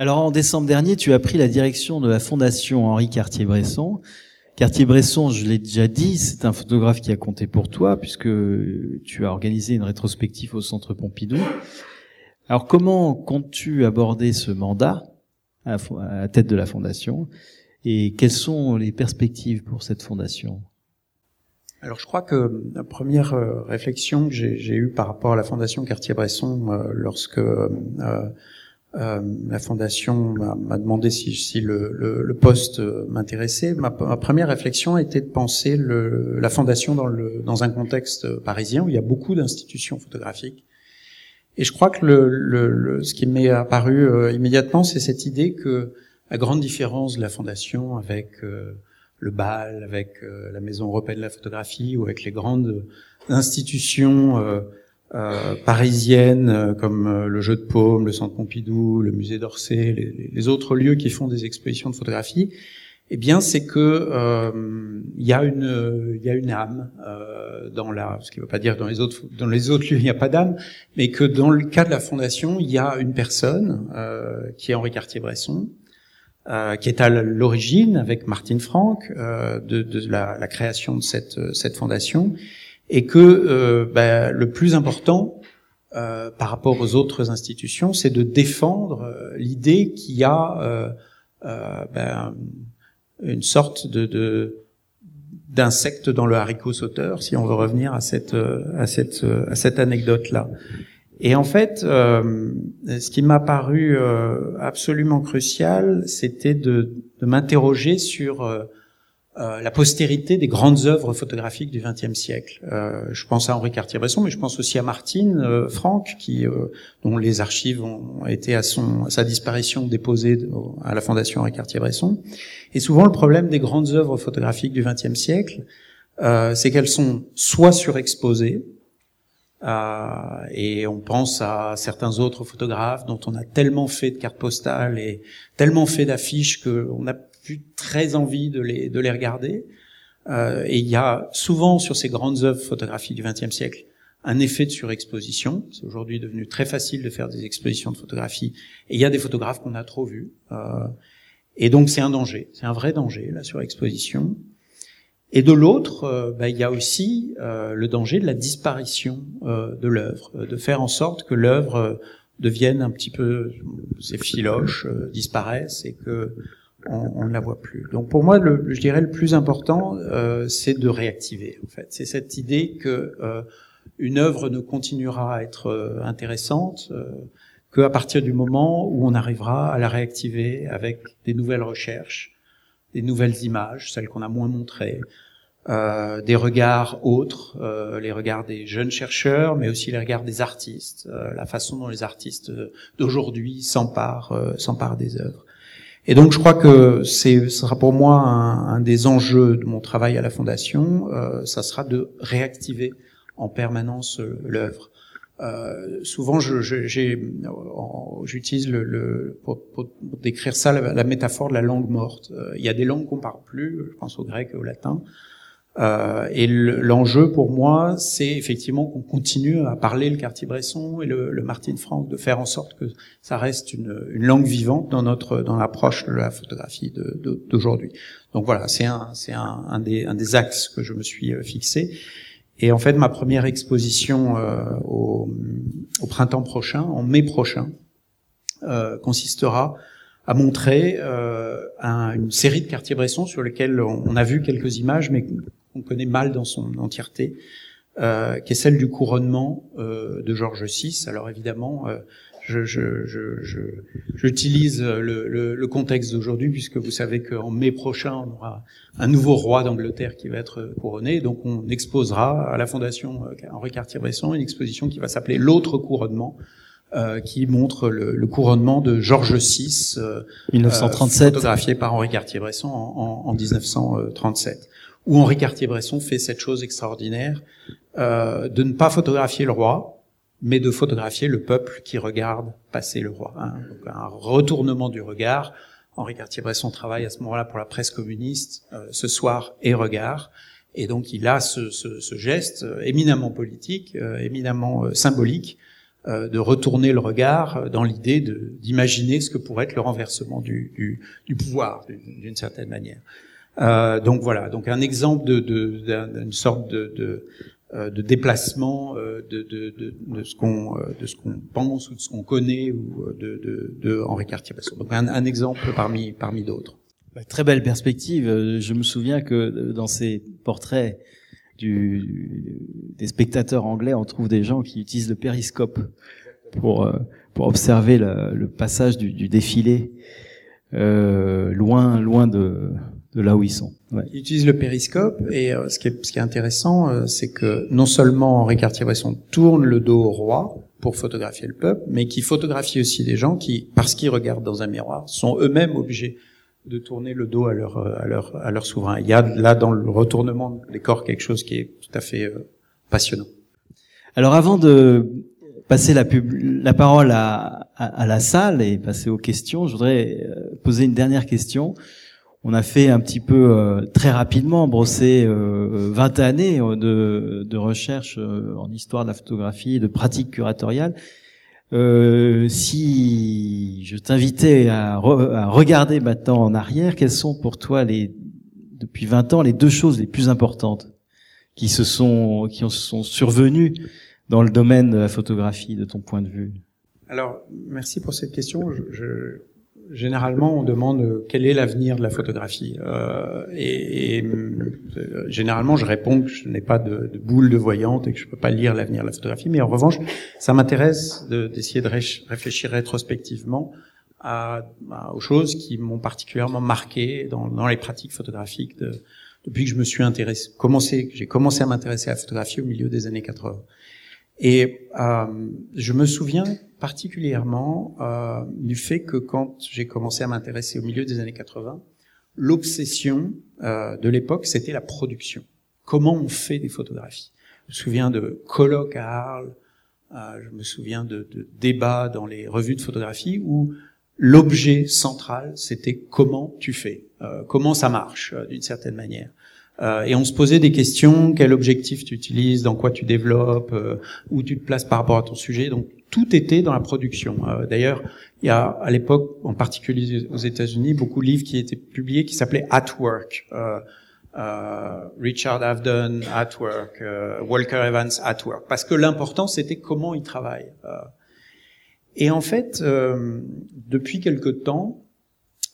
Alors en décembre dernier, tu as pris la direction de la fondation Henri Cartier-Bresson. Cartier-Bresson, je l'ai déjà dit, c'est un photographe qui a compté pour toi puisque tu as organisé une rétrospective au Centre Pompidou. Alors comment comptes-tu aborder ce mandat à la tête de la fondation? Et quelles sont les perspectives pour cette fondation? Alors je crois que la première euh, réflexion que j'ai eue par rapport à la Fondation Cartier-Bresson euh, lorsque euh, euh, la fondation m'a demandé si, le, poste m'intéressait. Ma, première réflexion était de penser la fondation dans, un contexte parisien où il y a beaucoup d'institutions photographiques. Et je crois que ce qui m'est apparu euh, immédiatement, c'est cette idée que la grande différence de la fondation avec euh, le BAL, avec euh, la Maison européenne de la photographie ou avec les grandes institutions euh, parisiennes euh, comme euh, le Jeu de Paume, le Centre Pompidou, le Musée d'Orsay, les, les, autres lieux qui font des expositions de photographie, eh bien, c'est que il y a une il y a une âme dans la, ce qui ne veut pas dire dans les autres dans les autres lieux il n'y a pas d'âme, mais que dans le cas de la fondation, il y a une personne qui est Henri Cartier-Bresson, qui est à l'origine avec Martine Franck de, de la, la, création de cette cette fondation et que euh, ben, le plus important euh, par rapport aux autres institutions, c'est de défendre euh, l'idée qu'il y a ben, une sorte de, d'insecte dans le haricot sauteur, si on veut revenir à cette à cette à cette anecdote là. Et en fait, ce qui m'a paru absolument crucial, c'était de, de m'interroger sur euh, la postérité des grandes œuvres photographiques du XXe siècle. Euh, je pense à Henri Cartier-Bresson, mais je pense aussi à Martine euh, Franck, qui, dont les archives ont été à, son, à sa disparition déposées à la Fondation Henri Cartier-Bresson. Et souvent, le problème des grandes œuvres photographiques du XXe siècle, c'est qu'elles sont soit surexposées, et on pense à certains autres photographes dont on a tellement fait de cartes postales et tellement fait d'affiches qu'on a très envie de les, de les regarder. Euh, et il y a souvent sur ces grandes œuvres photographiques du XXe siècle un effet de surexposition. C'est aujourd'hui devenu très facile de faire des expositions de photographie. Et il y a des photographes qu'on a trop vus. Euh, et donc c'est un danger, c'est un vrai danger, la surexposition. Et de l'autre, euh, bah, il y a aussi euh, le danger de la disparition euh, de l'œuvre, de faire en sorte que l'œuvre devienne un petit peu, ses filoches disparaissent et que on, ne la voit plus. Donc pour moi, le, je dirais le plus important, euh, c'est de réactiver. En fait, c'est cette idée que euh, une œuvre ne continuera à être euh, intéressante euh, qu'à partir du moment où on arrivera à la réactiver avec des nouvelles recherches, des nouvelles images, celles qu'on a moins montrées, euh, des regards autres, euh, les regards des jeunes chercheurs, mais aussi les regards des artistes, la façon dont les artistes d'aujourd'hui s'emparent, s'emparent des œuvres. Et donc je crois que ce sera pour moi un, un, des enjeux de mon travail à la Fondation, euh, ça sera de réactiver en permanence euh, l'œuvre. Euh, souvent, j'utilise le, le pour, pour, décrire ça la, la, métaphore de la langue morte. Euh, il y a des langues qu'on parle plus, je pense au grec et au latin, euh, et l'enjeu pour moi, c'est effectivement qu'on continue à parler le Cartier-Bresson et le, le Martin Franck, de faire en sorte que ça reste une, langue vivante dans notre dans l'approche de la photographie d'aujourd'hui. Donc voilà, c'est un c'est un, des axes que je me suis euh, fixé. Et en fait, ma première exposition euh, au, printemps prochain, en mai prochain, consistera à montrer un, une série de Cartier-Bresson sur lesquels on, on, a vu quelques images, mais qu'on connaît mal dans son entièreté, euh, qui est celle du couronnement euh, de Georges VI. Alors évidemment, euh, je, je, je, j'utilise le, le, le, contexte d'aujourd'hui, puisque vous savez qu'en mai prochain, on aura un nouveau roi d'Angleterre qui va être couronné. Donc on exposera à la Fondation euh, Henri Cartier-Bresson une exposition qui va s'appeler L'autre couronnement. Euh, qui montre le, le, couronnement de Georges VI, euh, 1937, photographié par Henri Cartier-Bresson en, en, en 1937 où Henri Cartier-Bresson fait cette chose extraordinaire euh, de ne pas photographier le roi, mais de photographier le peuple qui regarde passer le roi. Hein. Donc un retournement du regard. Henri Cartier-Bresson travaille à ce moment-là pour la presse communiste, euh, ce soir et regard. Et donc il a ce, ce, ce geste euh, éminemment politique, euh, éminemment euh, symbolique, euh, de retourner le regard dans l'idée d'imaginer ce que pourrait être le renversement du, du, du pouvoir, d'une certaine manière. Euh, donc voilà, donc un exemple de, d'une de, sorte de, de, euh, de déplacement euh, de, de, de, ce qu'on de ce qu'on pense ou de ce qu'on connaît ou de, de, de Henri Cartier-Bresson. Donc un, exemple parmi parmi d'autres. Très belle perspective. Je me souviens que dans ces portraits du, des spectateurs anglais, on trouve des gens qui utilisent le périscope pour pour observer le, le passage du, du défilé euh, loin loin de de là où ils sont. Ouais. Ils utilisent le périscope et euh, ce, qui est, ce qui est intéressant, euh, c'est que non seulement Henri Cartier-Bresson tourne le dos au roi pour photographier le peuple, mais qui photographie aussi des gens qui, parce qu'ils regardent dans un miroir, sont eux-mêmes obligés de tourner le dos à leur, euh, à leur, à leur souverain. Il y a là dans le retournement des corps quelque chose qui est tout à fait passionnant. Alors avant de passer la, pub, la parole à, à, la salle et passer aux questions, je voudrais poser une dernière question. On a fait un petit peu euh, très rapidement brosser euh, 20 années de, de recherche en histoire de la photographie, de pratique curatoriale. Euh, si je t'invitais à, regarder maintenant en arrière, quelles sont pour toi les depuis 20 ans les deux choses les plus importantes qui se sont qui sont survenues dans le domaine de la photographie de ton point de vue? Alors merci pour cette question. Généralement, on demande quel est l'avenir de la photographie. Euh, et, et euh, généralement, je réponds que je n'ai pas de, de, boule de voyante et que je ne peux pas lire l'avenir de la photographie. Mais en revanche, ça m'intéresse d'essayer de, réfléchir rétrospectivement à, à, aux choses qui m'ont particulièrement marqué dans, dans, les pratiques photographiques de, depuis que je me suis intéressé, commencé, j'ai commencé à m'intéresser à la photographie au milieu des années 80. Et euh, je me souviens particulièrement euh, du fait que quand j'ai commencé à m'intéresser au milieu des années 80, l'obsession euh, de l'époque, c'était la production. Comment on fait des photographies Je me souviens de colloques à Arles, euh, je me souviens de, de, débats dans les revues de photographie où l'objet central, c'était comment tu fais, euh, comment ça marche euh, d'une certaine manière. Euh, et on se posait des questions, quel objectif tu utilises, dans quoi tu développes, euh, où tu te places par rapport à ton sujet? Donc tout était dans la production. Euh, d'ailleurs, il y a à l'époque, en particulier aux États-Unis, beaucoup de livres qui étaient publiés qui s'appelaient At Work. Richard Avedon At Work, Walker Evans At Work, parce que l'important c'était comment il travaille. et en fait, depuis quelque temps,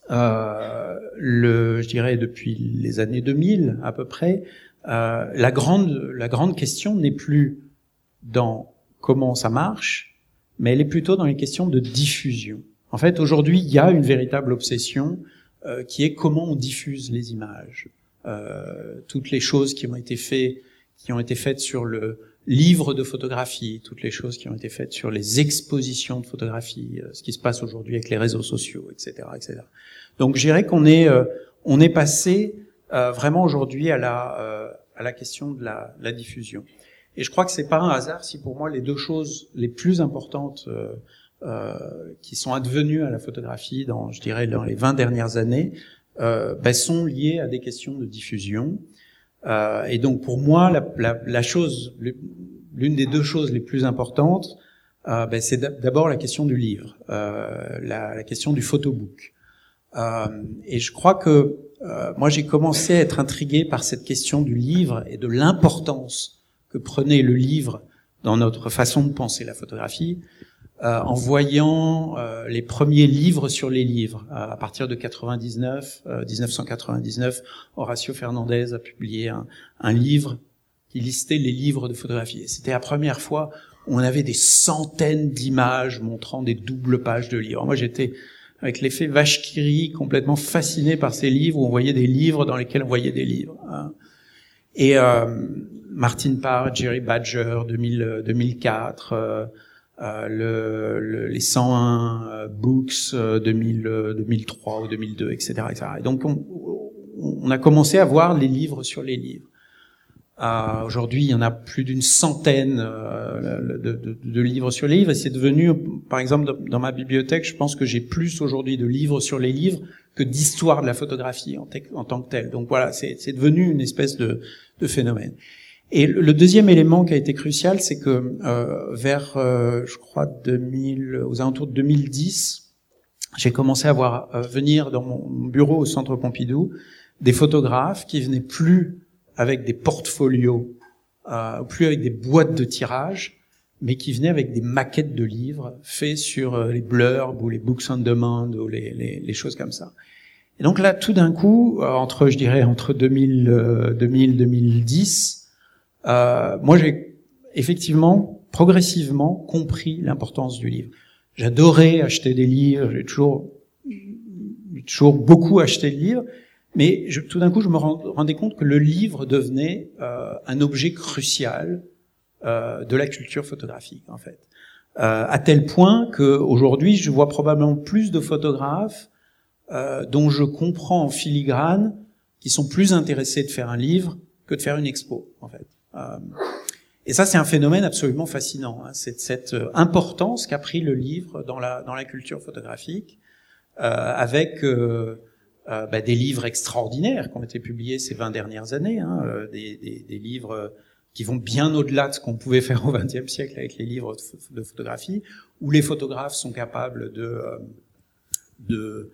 le, je dirais depuis les années 2000 à peu près, euh, la grande la grande question n'est plus dans comment ça marche, mais elle est plutôt dans les questions de diffusion. En fait, aujourd'hui, il y a une véritable obsession euh, qui est comment on diffuse les images. Euh, toutes les choses qui ont été faites, qui ont été faites sur le livres de photographie, toutes les choses qui ont été faites sur les expositions de photographie, euh, ce qui se passe aujourd'hui avec les réseaux sociaux, etc., etc. Donc, je dirais qu'on est euh, on est passé euh, vraiment aujourd'hui à la à la question de la, la, diffusion. Et je crois que c'est pas un hasard si pour moi les deux choses les plus importantes qui sont advenues à la photographie dans, je dirais, dans les 20 dernières années, ben, sont liées à des questions de diffusion. Euh, et donc pour moi, la, la, la chose, l'une des deux choses les plus importantes, euh, ben, c'est d'abord la question du livre, euh, la, la, question du photobook. Euh, et je crois que moi j'ai commencé à être intrigué par cette question du livre et de l'importance que prenait le livre dans notre façon de penser la photographie. Euh, en voyant euh, les premiers livres sur les livres. Euh, à partir de 99, 1999, Horacio Fernandez a publié un, un, livre qui listait les livres de photographie. C'était la première fois où on avait des centaines d'images montrant des doubles pages de livres. Moi, j'étais avec l'effet vache qui complètement fasciné par ces livres où on voyait des livres dans lesquels on voyait des livres. Hein. Et euh, Martin Parr, Jerry Badger, 2000, 2004, euh, le, les 101 euh, books 2000, 2003 ou 2002, etc. etc. Et donc on, on, a commencé à voir les livres sur les livres. Euh, Aujourd'hui, il y en a plus d'une centaine euh, de, de, de, livres sur les livres, et c'est devenu, par exemple, dans ma bibliothèque, je pense que j'ai plus aujourd'hui de livres sur les livres que d'histoire de la photographie en, en, tant que telle. Donc voilà, c'est devenu une espèce de, de phénomène. Et le deuxième élément qui a été crucial, c'est que euh, vers, euh, je crois, 2000, aux alentours de 2010, j'ai commencé à voir euh, venir dans mon bureau au Centre Pompidou des photographes qui venaient plus avec des portfolios, euh, plus avec des boîtes de tirage, mais qui venaient avec des maquettes de livres faits sur euh, les blurbs ou les books on demand ou les, les, les choses comme ça. Et donc là, tout d'un coup, entre, je dirais, entre 2000, 2000 2010, euh, moi j'ai effectivement progressivement compris l'importance du livre. J'adorais acheter des livres, j'ai toujours, toujours beaucoup acheté de livres, mais je, tout d'un coup je me rendais compte que le livre devenait euh, un objet crucial euh, de la culture photographique en fait. Euh, à tel point que aujourd'hui je vois probablement plus de photographes euh, dont je comprends en filigrane qui sont plus intéressés de faire un livre que de faire une expo en fait. Euh, Et ça, c'est un phénomène absolument fascinant. Hein. C'est cette euh, importance qu'a pris le livre dans la, dans la culture photographique, euh, avec bah, des livres extraordinaires qui ont été publiés ces 20 dernières années, hein, des, livres qui vont bien au-delà de ce qu'on pouvait faire au XXe siècle avec les livres de photographie, où les photographes sont capables de, de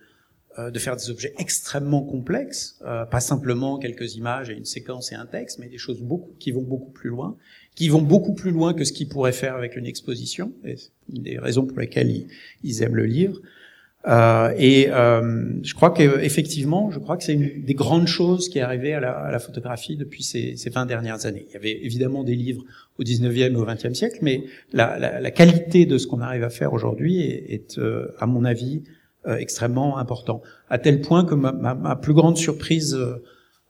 faire des objets extrêmement complexes, euh, pas simplement quelques images et une séquence et un texte, mais des choses beaucoup qui vont beaucoup plus loin, qui vont beaucoup plus loin que ce qu'ils pourraient faire avec une exposition. Et une des raisons pour lesquelles ils, aiment le livre. Euh, et euh, je crois qu'effectivement, je crois que c'est une des grandes choses qui est arrivée à la, à la photographie depuis ces, ces, 20 dernières années. Il y avait évidemment des livres au 19e et au 20e siècle, mais la, la, la qualité de ce qu'on arrive à faire aujourd'hui est, est euh, à mon avis, euh, extrêmement important. À tel point que ma, ma, ma plus grande surprise euh,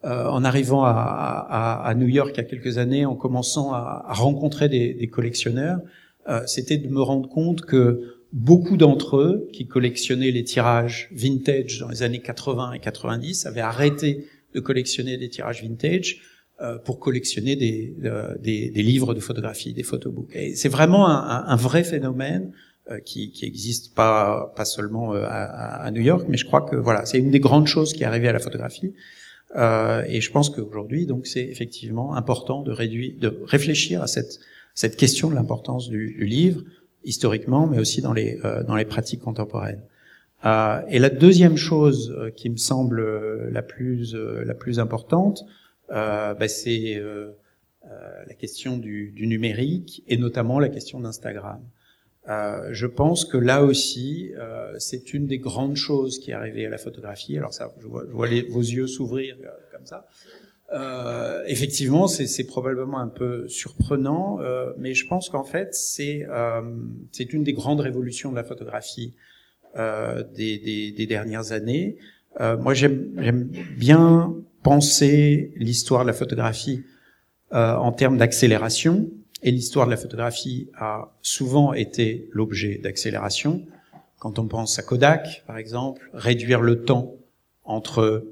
euh, en arrivant à, à, à, New York il y a quelques années, en commençant à, à rencontrer des, des collectionneurs, c'était de me rendre compte que beaucoup d'entre eux qui collectionnaient les tirages vintage dans les années 80 et 90 avaient arrêté de collectionner des tirages vintage euh, pour collectionner des, euh, des, des, livres de photographie, des photobooks. Et c'est vraiment un, un, vrai phénomène euh, qui, qui existe pas pas seulement euh, à, à, New York, mais je crois que voilà, c'est une des grandes choses qui est arrivée à la photographie. Euh, et je pense qu'aujourd'hui, donc, c'est effectivement important de réduire, de réfléchir à cette cette question de l'importance du, du, livre historiquement, mais aussi dans les euh, dans les pratiques contemporaines. Euh, et la deuxième chose qui me semble la plus la plus importante, bah, c'est la question du, du, numérique et notamment la question d'Instagram. Euh, je pense que là aussi, euh, c'est une des grandes choses qui est arrivée à la photographie. Alors ça, je vois, je vois vos yeux s'ouvrir euh, comme ça. Euh, effectivement, c'est probablement un peu surprenant, mais je pense qu'en fait, c'est c'est une des grandes révolutions de la photographie des, des, des, dernières années. moi, j'aime bien penser l'histoire de la photographie en termes d'accélération et l'histoire de la photographie a souvent été l'objet d'accélération. Quand on pense à Kodak, par exemple, réduire le temps entre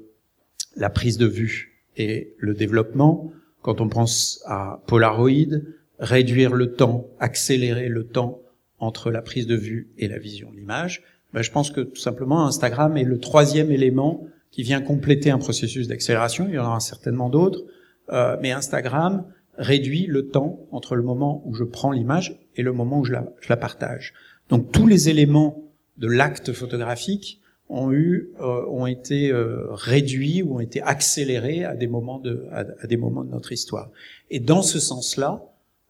la prise de vue et le développement. Quand on pense à Polaroid, réduire le temps, accélérer le temps entre la prise de vue et la vision de l'image. Ben, je pense que tout simplement Instagram est le troisième élément qui vient compléter un processus d'accélération. Il y en aura certainement d'autres, euh, mais Instagram réduit le temps entre le moment où je prends l'image et le moment où je la, partage. Donc tous les éléments de l'acte photographique ont eu, euh, ont été euh, réduits ou ont été accélérés à des moments de, à, des moments de notre histoire. Et dans ce sens-là,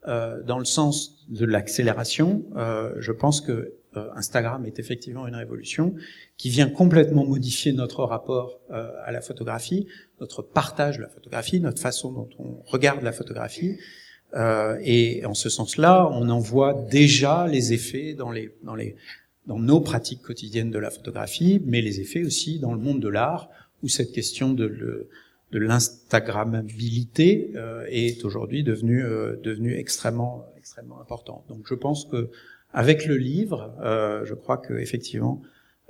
euh, dans le sens de l'accélération, euh, je pense que euh, Instagram est effectivement une révolution qui vient complètement modifier notre rapport euh, à la photographie, notre partage de la photographie, notre façon dont on regarde la photographie. Euh, et en ce sens-là, on en voit déjà les effets dans les dans les dans nos pratiques quotidiennes de la photographie, mais les effets aussi dans le monde de l'art, où cette question de le, l'instagrammabilité euh, est aujourd'hui devenue devenue extrêmement extrêmement importante. Donc je pense que avec le livre, euh, je crois que effectivement,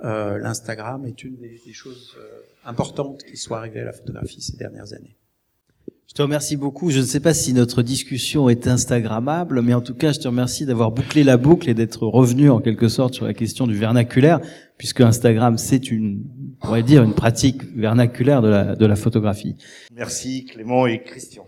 euh, l'Instagram est une des, des choses euh, importantes qui soit arrivée à la photographie ces dernières années. Je te remercie beaucoup. Je ne sais pas si notre discussion est Instagrammable, mais en tout cas, je te remercie d'avoir bouclé la boucle et d'être revenu en quelque sorte sur la question du vernaculaire, puisque Instagram, c'est une, on pourrait dire, une pratique vernaculaire de la, de la photographie. Merci Clément et Christian.